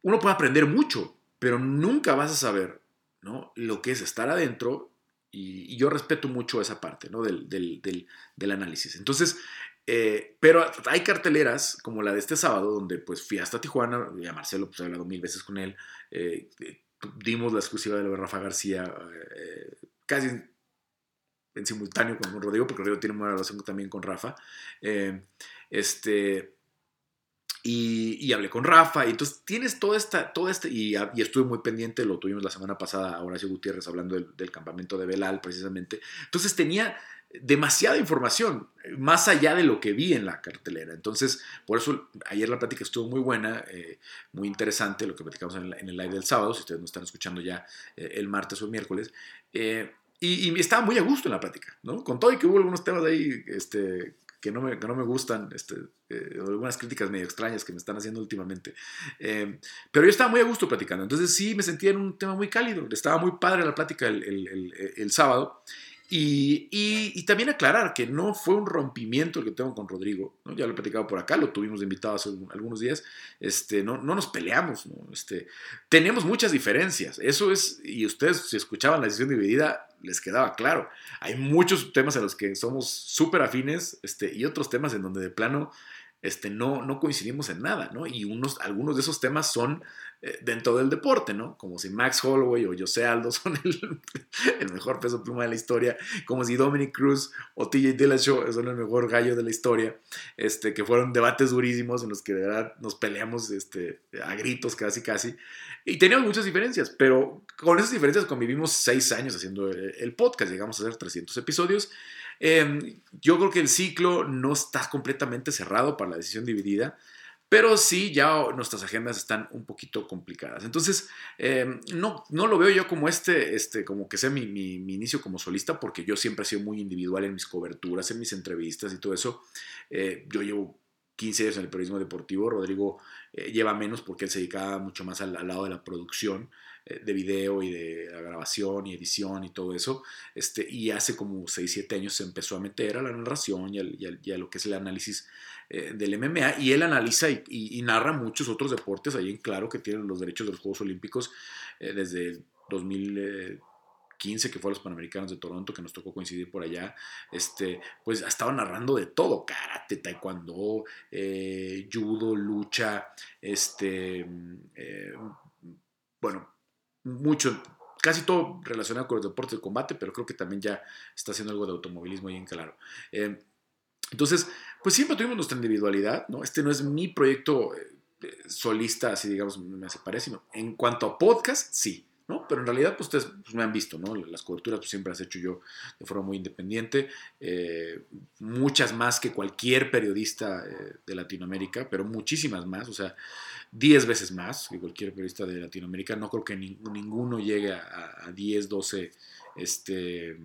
Speaker 1: uno puede aprender mucho, pero nunca vas a saber ¿no? lo que es estar adentro y, yo respeto mucho esa parte ¿no? del, del, análisis. Entonces, eh, pero hay carteleras como la de este sábado, donde pues fui hasta Tijuana, y a Marcelo pues he hablado mil veces con él, eh, dimos la exclusiva de lo de Rafa García eh, casi en simultáneo con Rodrigo, porque Rodrigo tiene una relación también con Rafa. este, y, hablé con Rafa, y entonces tienes toda esta, toda este, y, y, estuve muy pendiente, lo tuvimos la semana pasada, Horacio Gutiérrez, hablando del, campamento de Belal, precisamente. Entonces tenía demasiada información, más allá de lo que vi en la cartelera. Entonces, por eso ayer la plática estuvo muy buena, eh, muy interesante, lo que platicamos en, el live del sábado, si ustedes no están escuchando ya eh, el martes o el miércoles. Eh, y, y, estaba muy a gusto en la plática, ¿no? Con todo y que hubo algunos temas ahí este, que no me, no me gustan, este, eh, algunas críticas medio extrañas que me están haciendo últimamente. Eh, pero yo estaba muy a gusto platicando, entonces sí me sentía en un tema muy cálido, estaba muy padre la plática el, el, el, sábado. Y, y, también aclarar que no fue un rompimiento el que tengo con Rodrigo, ¿no? ya lo he platicado por acá, lo tuvimos de invitado hace algunos días, este, no, no nos peleamos, ¿no? Este, tenemos muchas diferencias, eso es, y ustedes si escuchaban la decisión dividida, les quedaba claro. Hay muchos temas en los que somos súper afines este, y otros temas en donde de plano este, no, no coincidimos en nada, ¿no? Y unos, algunos de esos temas son eh, dentro del deporte, ¿no? Como si Max Holloway o José Aldo son el, mejor peso pluma de la historia, como si Dominic Cruz o TJ Dillashaw son el mejor gallo de la historia, este, que fueron debates durísimos en los que de verdad nos peleamos este, a gritos casi casi, y teníamos muchas diferencias, pero con esas diferencias convivimos seis años haciendo el podcast, llegamos a hacer 300 episodios, Em, yo creo que el ciclo no está completamente cerrado para la decisión dividida, pero sí ya nuestras agendas están un poquito complicadas. Entonces, em, no, no lo veo yo como este, este como que sea mi, inicio como solista, porque yo siempre he sido muy individual en mis coberturas, en mis entrevistas y todo eso. Eh, yo llevo 15 años en el periodismo deportivo, Rodrigo eh, lleva menos porque él se dedicaba mucho más al, lado de la producción. Eh, de video y de grabación y edición y todo eso. Este, y hace como 6, 7 años se empezó a meter a la narración y, a lo que es el análisis eh, del MMA. Y él analiza y, narra muchos otros deportes ahí en claro que tienen los derechos de los Juegos Olímpicos eh, desde 2000. 15, que fue a los Panamericanos de Toronto, que nos tocó coincidir por allá, este, pues estaba narrando de todo, karate, taekwondo, eh, judo, lucha, este, bueno, mucho, casi todo relacionado con los deportes de combate, pero creo que también ya está haciendo algo de automovilismo ahí en claro. Eh, entonces, pues siempre tuvimos nuestra individualidad, ¿no? Este no es mi proyecto solista, así digamos, me sino en cuanto a podcast, sí. ¿No? Pero en realidad, pues ustedes pues, me han visto, ¿no? Las coberturas pues, siempre las he hecho yo de forma muy independiente, eh, muchas más que cualquier periodista eh, de Latinoamérica, pero muchísimas más, o sea, 10 veces más que cualquier periodista de Latinoamérica. No creo que ninguno llegue a, a 10, 12 este,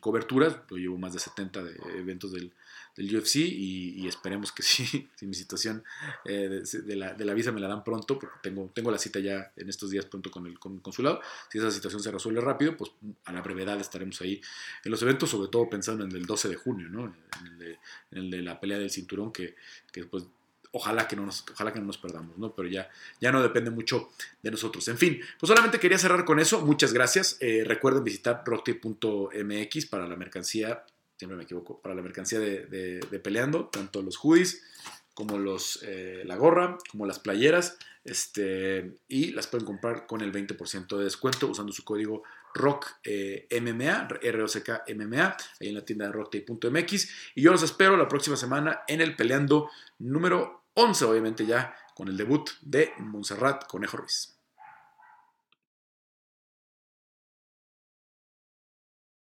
Speaker 1: coberturas, yo llevo más de 70 de eventos del, del UFC y, esperemos que sí, si mi situación eh, de, la, de, la, visa me la dan pronto, porque tengo, tengo la cita ya en estos días pronto con el, consulado, si esa situación se resuelve rápido, pues a la brevedad estaremos ahí en los eventos, sobre todo pensando en el 12 de junio, ¿no? en, el de, en el de la pelea del cinturón, que, que pues ojalá que no nos, ojalá que no nos perdamos, ¿no? Pero ya, ya no depende mucho de nosotros. En fin, pues solamente quería cerrar con eso. Muchas gracias. Eh, recuerden visitar rocktape.mx para la mercancía, siempre me equivoco, para la mercancía de, peleando, tanto los hoodies como los, eh, la gorra, como las playeras, este, y las pueden comprar con el 20% de descuento usando su código ROCK eh, R-O-C-K MMA, ahí en la tienda de rocktape.mx. Y yo los espero la próxima semana en el Peleando número 11, obviamente ya con el debut de Montserrat Conejo Ruiz.